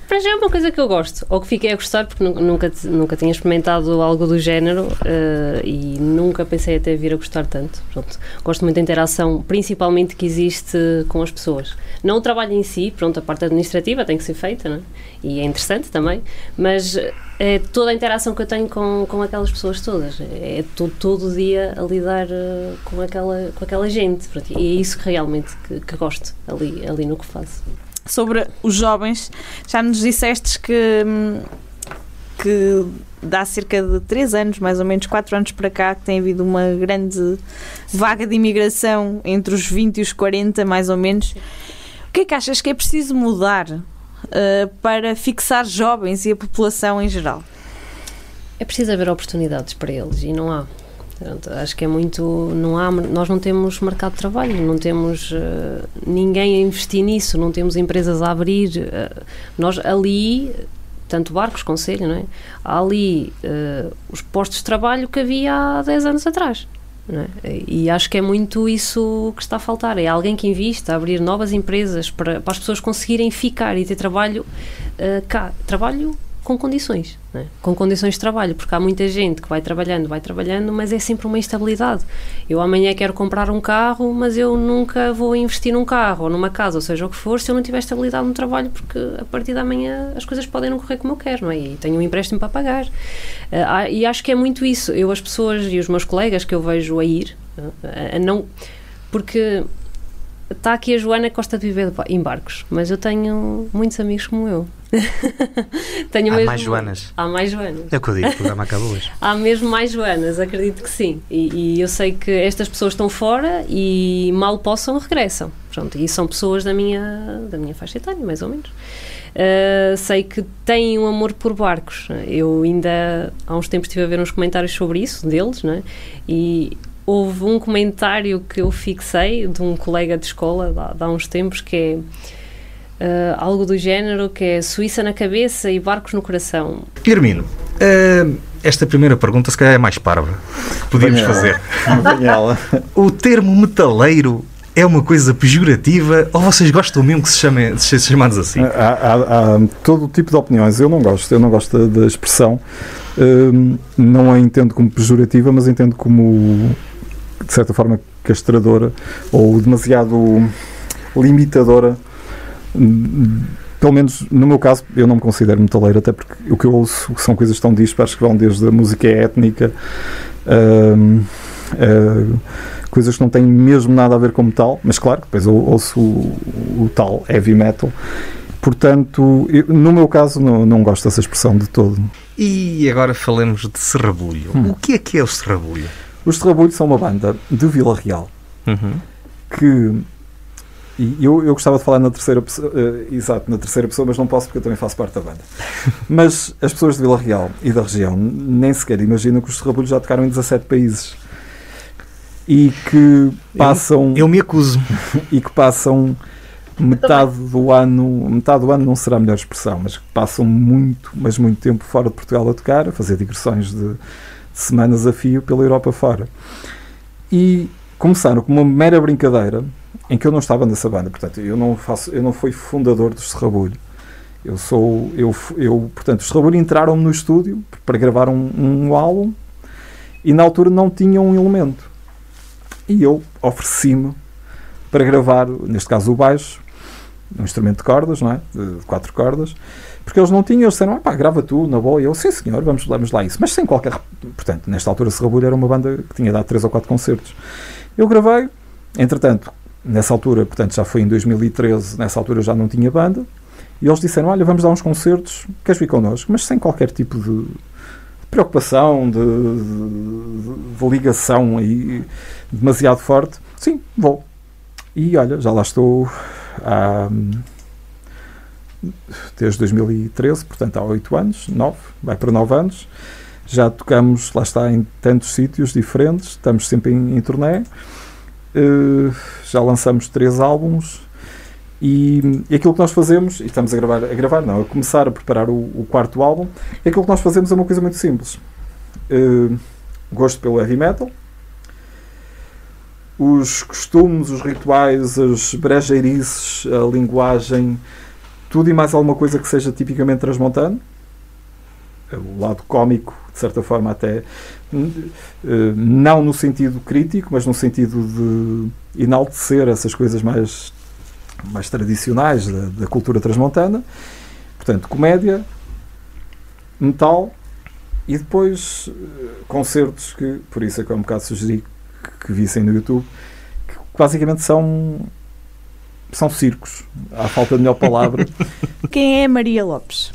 Para já é uma coisa que eu gosto, ou que fiquei a gostar, porque nu- nunca, nunca tinha experimentado algo do género eh, e nunca pensei até vir a gostar tanto. Pronto, gosto muito da interação, principalmente que existe com as pessoas. Não o trabalho em si, pronto, a parte administrativa tem que ser feita, não é? e é interessante também, mas é toda a interação que eu tenho com, com aquelas pessoas todas. É todo, todo dia a lidar eh, com, aquela, com aquela gente. Pronto, e é isso realmente que, que gosto ali, ali no que faço. Sobre os jovens, já nos disseste que, hum, que dá cerca de 3 anos, mais ou menos 4 anos para cá, que tem havido uma grande vaga de imigração entre os 20 e os 40, mais ou menos. O que é que achas que é preciso mudar eh, para fixar jovens e a população em geral? É preciso haver oportunidades para eles e não há. Portanto, acho que é muito. Não há, nós não temos mercado de trabalho, não temos uh, ninguém a investir nisso, não temos empresas a abrir. Uh, nós ali, tanto barcos, conselho, não é? Há ali uh, os postos de trabalho que havia há 10 anos atrás. É? E acho que é muito isso que está a faltar. É alguém que invista, abrir novas empresas para, para as pessoas conseguirem ficar e ter trabalho cá. Trabalho com condições, é? com condições de trabalho, porque há muita gente que vai trabalhando, vai trabalhando, mas é sempre uma instabilidade. Eu amanhã quero comprar um carro, mas eu nunca vou investir num carro ou numa casa, ou seja o que for, se eu não tiver estabilidade no trabalho, porque a partir da manhã as coisas podem não correr como eu quero, não é? E tenho um empréstimo para pagar. Uh, e acho que é muito isso. Eu, as pessoas e os meus colegas que eu vejo a ir, uh, a não. Porque está aqui a Joana que gosta de viver em barcos, mas eu tenho muitos amigos como eu. tenho Há mesmo, mais Joanas. Há mais Joanas. É o que eu digo, o programa acaba hoje. Há mesmo mais Joanas, acredito que sim. E, e, eu sei que estas pessoas estão fora e mal possam regressam. Pronto, e são pessoas da minha, da minha faixa etária, mais ou menos. Uh, sei que têm um amor por barcos. Eu ainda há uns tempos estive a ver uns comentários sobre isso, deles, né? e houve um comentário que eu fixei de um colega de escola de há uns tempos que é uh, algo do género que é Suíça na cabeça e barcos no coração. Firmino, uh, esta primeira pergunta se calhar é mais parva que podíamos fazer. o termo metaleiro é uma coisa pejorativa ou vocês gostam mesmo que se chamem de ser chamados assim? Há, há, há, todo o tipo de opiniões. Eu não gosto, eu não gosto da, expressão. Uh, não a entendo como pejorativa, mas entendo como de certa forma castradora ou demasiado limitadora. Pelo menos no meu caso, eu não me considero metaleiro, até porque o que eu ouço são coisas tão dispares que vão desde a música étnica, uh, uh, coisas que não têm mesmo nada a ver com metal, mas claro, depois eu ouço o, o tal heavy metal. Portanto, eu, no meu caso, não, não gosto dessa expressão de todo. E agora falemos de serrabulho. Hum. O que é que é o serrabulho? Os Terrabulhos são uma banda de Vila Real uhum. que. E eu, eu gostava de falar na terceira pessoa, uh, exato, na terceira pessoa, mas não posso porque eu também faço parte da banda. mas as pessoas de Vila Real e da região nem sequer imaginam que os Terrabulhos já tocaram em 17 países e que passam. Eu, eu me acuso. E que passam metade do ano, metade do ano não será a melhor expressão, mas que passam muito, mas muito tempo fora de Portugal a tocar, a fazer digressões de semanas a fio pela Europa fora. E começaram com uma mera brincadeira em que eu não estava nessa banda, portanto, eu não faço, eu não fui fundador do Serrabulho. Eu sou, eu, eu portanto, os Serrabulho entraram no estúdio para gravar um, um álbum e na altura não tinham um elemento. E eu ofereci-me para gravar, neste caso o baixo, um instrumento de cordas, não é? De quatro cordas, porque eles não tinham, eles disseram, pá, grava tu, na boa. E eu, sim senhor, vamos, vamos lá isso. Mas sem qualquer. Portanto, nesta altura, Serrabulho era uma banda que tinha dado três ou quatro concertos. Eu gravei, entretanto, nessa altura, portanto, já foi em 2013, nessa altura já não tinha banda. E eles disseram, olha, vamos dar uns concertos, queres vir connosco? Mas sem qualquer tipo de preocupação, de, de, de ligação aí demasiado forte. Sim, vou. E olha, já lá estou há desde 2013, portanto há 8 anos, 9, vai para 9 anos. Já tocamos, lá está, em tantos sítios diferentes, estamos sempre em, em turnê. Uh, já lançamos três álbuns e, e, aquilo que nós fazemos, e estamos a gravar, a gravar não, a começar a preparar o, o quarto álbum, aquilo que nós fazemos é uma coisa muito simples. Uh, gosto pelo heavy metal, os costumes, os rituais, as brejeirices, a linguagem, tudo e mais alguma coisa que seja tipicamente transmontano. O lado cómico, de certa forma, até eh, não no sentido crítico, mas no sentido de enaltecer essas coisas mais, mais tradicionais da, da cultura transmontana. Portanto, comédia, metal e depois eh, concertos que, por isso é que eu um bocado sugeri que, vissem no YouTube, que basicamente são são circos, à falta de melhor palavra. Quem é Maria Lopes?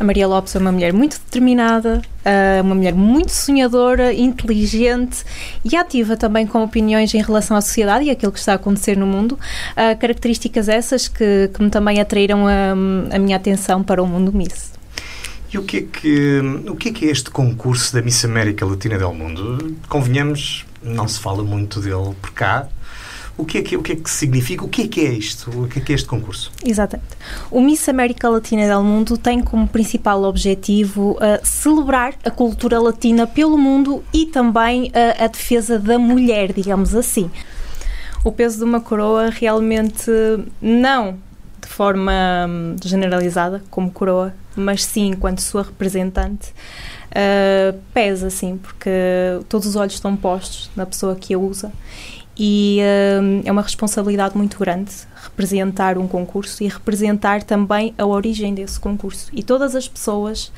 A Maria Lopes é uma mulher muito determinada, eh, uma mulher muito sonhadora, inteligente e ativa também com opiniões em relação à sociedade e aquilo que está a acontecer no mundo. Eh, características essas que, que me também atraíram a, a minha atenção para o mundo Miss. E o que, é que, o que é que é este concurso da Miss América Latina del Mundo? Convenhamos, não se fala muito dele por cá. O que, é que, o que é que significa? O que é que é isto? O que é que é este concurso? Exatamente. O Miss América Latina del Mundo tem como principal objetivo uh, celebrar a cultura latina pelo mundo e também uh, a defesa da mulher, digamos assim. O peso de uma coroa realmente não de forma hum, generalizada como coroa, mas sim enquanto sua representante. Uh, pesa, sim, porque todos os olhos estão postos na pessoa que a usa e uh, é uma responsabilidade muito grande representar um concurso e representar também a origem desse concurso e todas as pessoas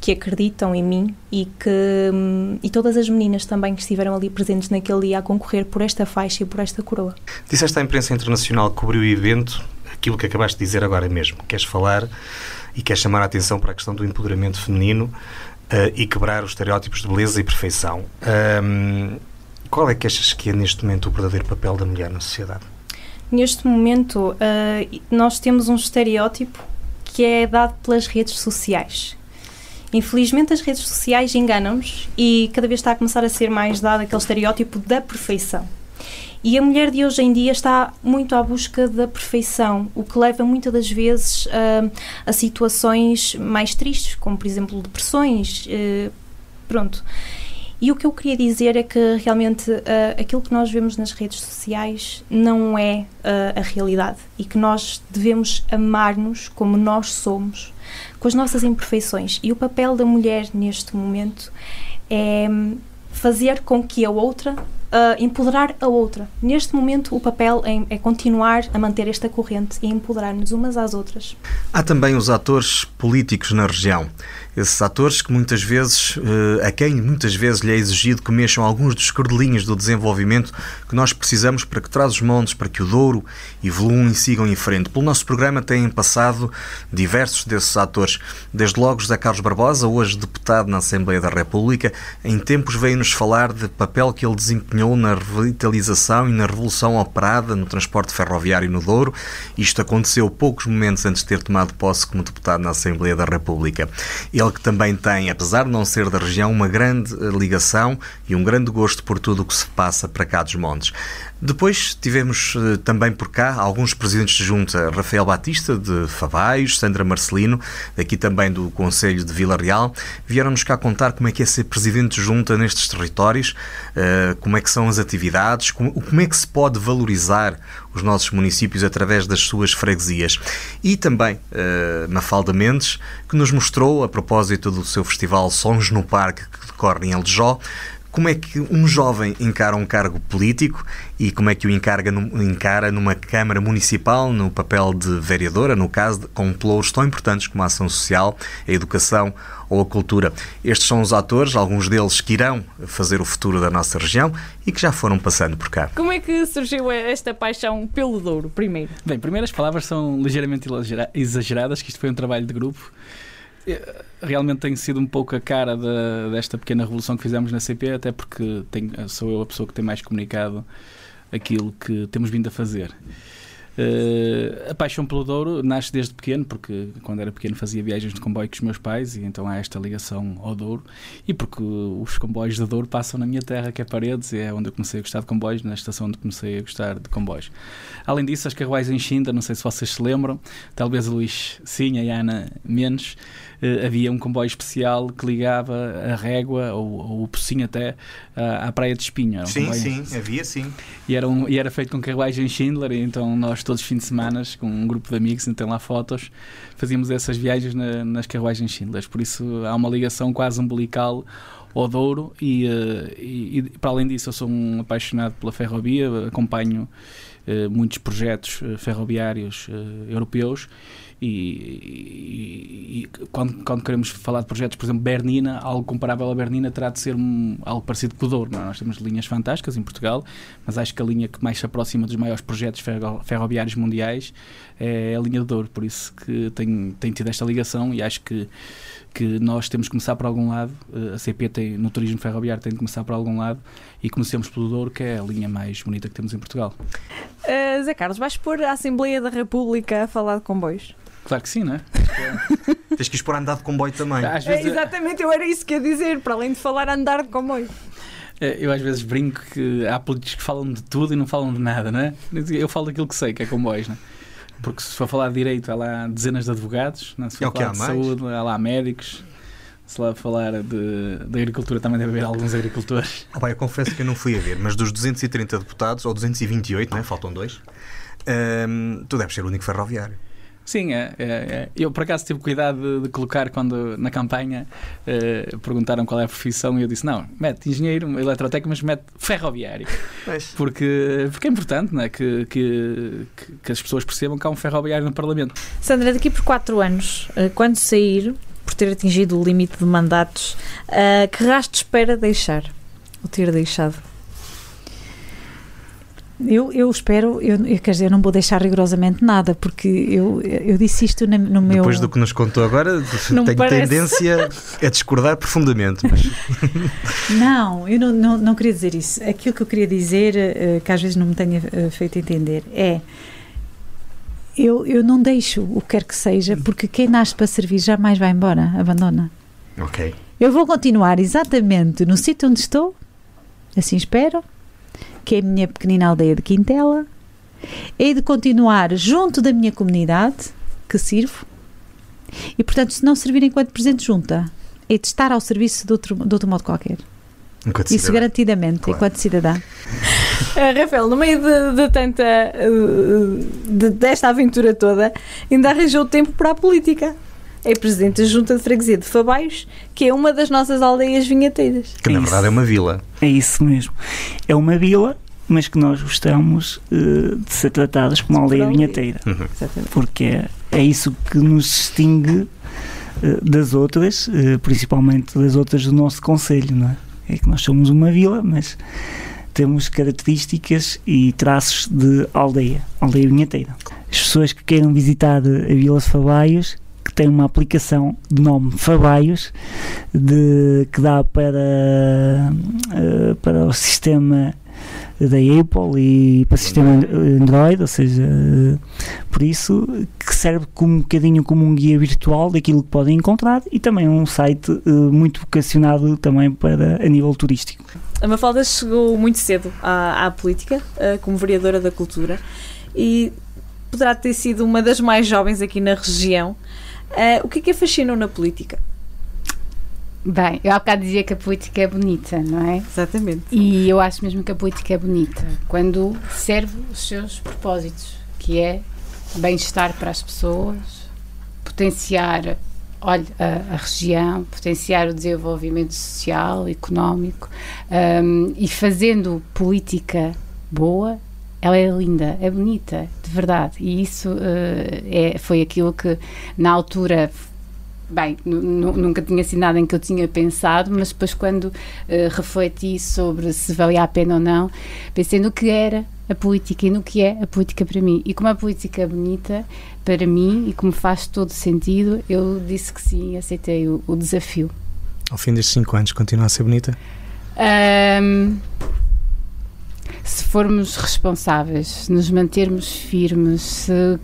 que acreditam em mim e que um, e todas as meninas também que estiveram ali presentes naquele dia a concorrer por esta faixa e por esta coroa. Disseste à imprensa internacional que cobriu o evento aquilo que acabaste de dizer agora mesmo. Queres falar e queres chamar a atenção para a questão do empoderamento feminino uh, e quebrar os estereótipos de beleza e perfeição. Um, qual é que achas que é neste momento o verdadeiro papel da mulher na sociedade? Neste momento, uh, nós temos um estereótipo que é dado pelas redes sociais. Infelizmente, as redes sociais enganam-nos e cada vez está a começar a ser mais dado aquele estereótipo da perfeição. E a mulher de hoje em dia está muito à busca da perfeição, o que leva muitas das vezes uh, a situações mais tristes, como por exemplo depressões. Uh, pronto. E o que eu queria dizer é que realmente uh, aquilo que nós vemos nas redes sociais não é uh, a realidade e que nós devemos amar-nos como nós somos, com as nossas imperfeições. E o papel da mulher neste momento é hum, fazer com que a outra uh, empoderar a outra. Neste momento, o papel é, é continuar a manter esta corrente e empoderar-nos umas às outras. Há também os atores políticos na região. Esses atores que muitas vezes, uh, a quem muitas vezes lhe é exigido que mexam alguns dos cordelinhos do desenvolvimento que nós precisamos para que traz os montes, para que o Douro evoluam e sigam em frente. Pelo nosso programa têm passado diversos desses atores, desde logo José Carlos Barbosa, hoje deputado na Assembleia da República, em tempos veio-nos falar de papel que ele desempenhou empenhou na revitalização e na revolução operada no transporte ferroviário no Douro. Isto aconteceu poucos momentos antes de ter tomado posse como deputado na Assembleia da República. Que também tem, apesar de não ser da região, uma grande eh, ligação e um grande gosto por tudo o que se passa para cá dos montes. Depois tivemos eh, também por cá alguns presidentes de junta, Rafael Batista de Favaios, Sandra Marcelino, daqui também do Conselho de Vila Real, vieram-nos cá contar como é que é ser presidente de junta nestes territórios, eh, como é que são as atividades, como, como é que se pode valorizar os nossos municípios através das suas freguesias. E também uh, Mafalda Mendes, que nos mostrou, a propósito do seu festival Sons no Parque, que decorre em Aljó, como é que um jovem encara um cargo político e como é que o encarga, encara numa Câmara Municipal, no papel de vereadora, no caso, com pelouros tão importantes como a ação social, a educação ou a cultura. Estes são os atores, alguns deles que irão fazer o futuro da nossa região e que já foram passando por cá. Como é que surgiu esta paixão pelo Douro, primeiro? Bem, primeiro as palavras são ligeiramente exageradas, que isto foi um trabalho de grupo realmente tenho sido um pouco a cara de, desta pequena revolução que fizemos na CP, até porque tenho, sou eu a pessoa que tem mais comunicado aquilo que temos vindo a fazer. Uh, a paixão pelo Douro nasce desde pequeno, porque quando era pequeno fazia viagens de comboio com os meus pais e então há esta ligação ao Douro. E porque os comboios de Douro passam na minha terra, que é Paredes, e é onde eu comecei a gostar de comboios, na estação onde comecei a gostar de comboios. Além disso, as carruagens em Xinda, não sei se vocês se lembram, talvez Luís sim, a Ana menos. Uh, havia um comboio especial que ligava a Régua ou, ou o Pocinho até uh, à Praia de Espinho. Um sim, comboio... sim, havia sim. E era, um, e era feito com carruagem Schindler, e então nós todos os fins de semana, com um grupo de amigos, então lá fotos, fazíamos essas viagens na, nas carruagens Schindler. Por isso há uma ligação quase umbilical ao Douro e, uh, e, e, para além disso eu sou um apaixonado pela ferrovia, acompanho uh, muitos projetos ferroviários europeus e, e, e, quando, quando queremos falar de projetos, por exemplo, Bernina, algo comparável a Bernina terá de ser um, algo parecido com o Douro. É? Nós temos linhas fantásticas em Portugal, mas acho que a linha que mais se aproxima dos maiores projetos ferro, ferroviários mundiais é a linha do Douro. Por isso que tem, tem tido esta ligação e acho que, que nós temos que começar por algum lado. A CP tem, no turismo ferroviário tem de começar por algum lado e comecemos pelo Douro, que é a linha mais bonita que temos em Portugal. Uh, Zé Carlos, vais pôr a Assembleia da República a falar de comboios? Claro que sim, não é? Tens que ir por andar de comboio também. Às É, vezes, exatamente, eu era isso que ia dizer, para além de falar andar de comboio. eh, eu às vezes brinco que há políticos que falam de tudo e não falam de nada, não é? Eu falo daquilo que sei, que é comboios, não é? Porque se for falar de direito, há lá dezenas de advogados, não é? se for É o que falar há de mais. saúde, há lá médicos. Se lá falar de, de agricultura, também deve haver alguns agricultores. Ah, pá, eu confesso que eu não fui a ver, mas dos 230 deputados, ou 228, não é? faltam dois, hum, tu deves ser o único ferroviário. Sim, é, é, é. eu por acaso tive cuidado de, de colocar quando na campanha eh, perguntaram qual é a profissão e eu disse: não, mete engenheiro, eletrotécnico, mas mete ferroviário. Porque, porque é importante não é? Que, que, que- as pessoas percebam que há um ferroviário no Parlamento. Sandra, daqui por 4 anos, eh, quando sair, por ter atingido o limite de mandatos, eh, que rastro espera deixar? Ou ter deixado? Eu, eu espero, eu, eu, quer dizer, eu não vou deixar rigorosamente nada, porque eu, eu disse isto na- no meu. Depois do que nos contou agora, tenho parece. tendência a discordar profundamente. Mas... Não, eu não, não, não queria dizer isso. Aquilo que eu queria dizer, eh, que às vezes não me tenha eh, feito entender, é. Eu, eu não deixo o que quer que seja, porque quem nasce para servir jamais vai embora, abandona. Ok. Eu vou continuar exatamente no sítio onde estou, assim espero, que é a minha pequenina aldeia de Quintela. Hei de continuar junto da minha comunidade, que sirvo, e portanto, se não servir enquanto Presidente de Junta, hei de estar ao serviço de outro, de outro modo qualquer. Enquanto Isso cidadã. garantidamente, enquanto cidadã. Eh, Rafael, no meio de, de tanta. eh, de- desta aventura toda, ainda arranjou tempo para a política. É presidente da Junta de Freguesia de Fabaios, que é uma das nossas aldeias vinheteiras. Que na verdade é uma vila. É isso mesmo. É uma vila, mas que nós gostamos eh, de ser tratadas como uma aldeia vinheteira. Porque é, é isso que nos distingue eh, das outras, eh, principalmente das outras do nosso Conselho, não é? É que nós somos uma vila, mas temos características e traços de aldeia, aldeia vinheteira. As pessoas que queiram visitar a Vila de Fabaios, que tem uma aplicação de nome Fabaios, de, que dá para, eh, para o sistema da Apple e para o sistema Android, ou seja, por isso que serve como um bocadinho como um guia virtual daquilo que podem encontrar e também um site eh, muito vocacionado também para a nível turístico. A Mafalda chegou muito cedo à, à política, eh, como vereadora da cultura, e poderá ter sido uma das mais jovens aqui na região. Eh, o que é que a fascinou na política? Bem, eu há bocado dizia que a política é bonita, não é? Exatamente. E eu acho mesmo que a política é bonita quando serve os seus propósitos, que é bem-estar para as pessoas, potenciar olha, a, a região, potenciar o desenvolvimento social, económico hum, e fazendo política boa, ela é linda, é bonita, de verdade. E isso eh, é, foi aquilo que na altura Bem, nu- nu- nunca tinha sido nada em que eu tinha pensado, mas depois, quando eh, refleti sobre se valia a pena ou não, pensei no que era a política e no que é a política para mim. E como a política é bonita para mim e como faz todo sentido, eu disse que sim, aceitei o, o desafio. Ao fim destes 5 anos, continua a ser bonita? Ahm, se formos responsáveis, se nos mantermos firmes, se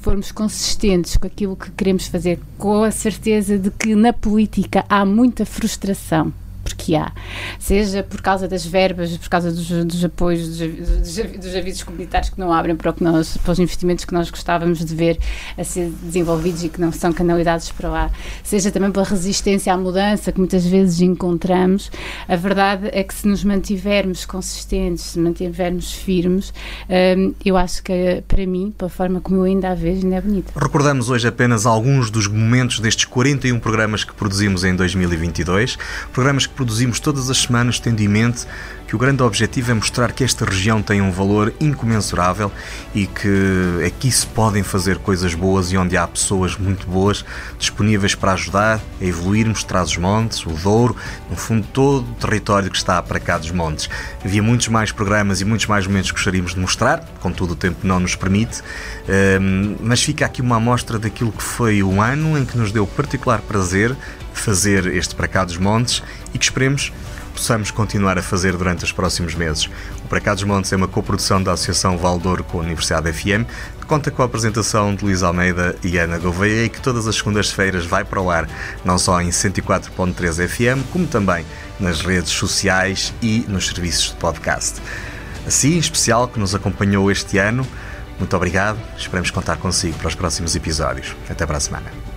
formos consistentes com aquilo que queremos fazer, com a certeza de que na política há muita frustração. Porque há, seja por causa das verbas, por causa dos, dos apoios, dos, dos dos avisos comunitários que não abrem para, nós, para os investimentos que nós gostávamos de ver a ser desenvolvidos e que não são canalizados para lá, seja também pela resistência à mudança que muitas vezes encontramos, a verdade é que se nos mantivermos consistentes, se mantivermos firmes, hum, eu acho que para mim, pela forma como eu ainda a vejo, ainda é bonita. Recordamos hoje apenas alguns dos momentos destes 41 programas que produzimos em 2022, programas que produzimos todas as semanas, tendo em mente que o grande objetivo é mostrar que esta região tem um valor incomensurável e que aqui se podem fazer coisas boas e onde há pessoas muito boas disponíveis para ajudar a evoluirmos traz os montes, o Douro, no fundo todo o território que está para cá dos montes. Havia muitos mais programas e muitos mais momentos que gostaríamos de mostrar, contudo o tempo não nos permite, hum, mas fica aqui uma amostra daquilo que foi um ano em que nos deu particular prazer fazer este para cá dos montes e que esperemos possamos continuar a fazer durante os próximos meses. O Para Cá dos Montes é uma coprodução da Associação Valdouro com a Universidade FM, que conta com a apresentação de Luís Almeida e Ana Gouveia e que todas as segundas-feiras vai para o ar, não só em 104.3 FM, como também nas redes sociais e nos serviços de podcast. Assim, em especial, que nos acompanhou este ano, muito obrigado. Esperamos contar consigo para os próximos episódios. Até para a semana.